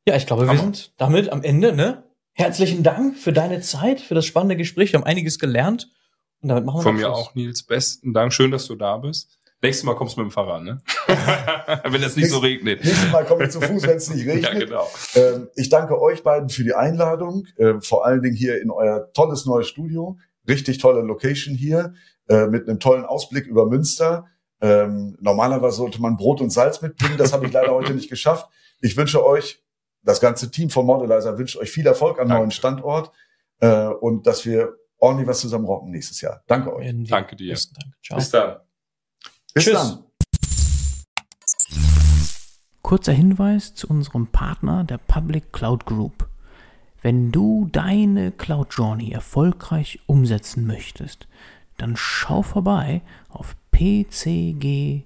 Ja, ich glaube, wir sind damit am Ende, ne? Herzlichen Dank für deine Zeit, für das spannende Gespräch. Wir haben einiges gelernt. Und damit machen wir Von mir auch, Nils, besten Dank. Schön, dass du da bist. Nächstes Mal kommst du mit dem Fahrrad, ne? wenn es nicht so regnet. Nächstes Mal komme ich zu Fuß, wenn es nicht regnet. ja, genau. Ähm, ich danke euch beiden für die Einladung, äh, vor allen Dingen hier in euer tolles neues Studio. Richtig tolle Location hier. Äh, mit einem tollen Ausblick über Münster. Ähm, normalerweise sollte man Brot und Salz mitbringen. Das habe ich leider heute nicht geschafft. Ich wünsche euch, das ganze Team von Modelizer wünscht euch viel Erfolg am Danke. neuen Standort äh, und dass wir ordentlich was zusammen rocken nächstes Jahr. Danke euch. Danke dir. Ciao. Bis dann. Bis Tschüss. dann. Kurzer Hinweis zu unserem Partner, der Public Cloud Group. Wenn du deine Cloud Journey erfolgreich umsetzen möchtest, dann schau vorbei auf pcg.io.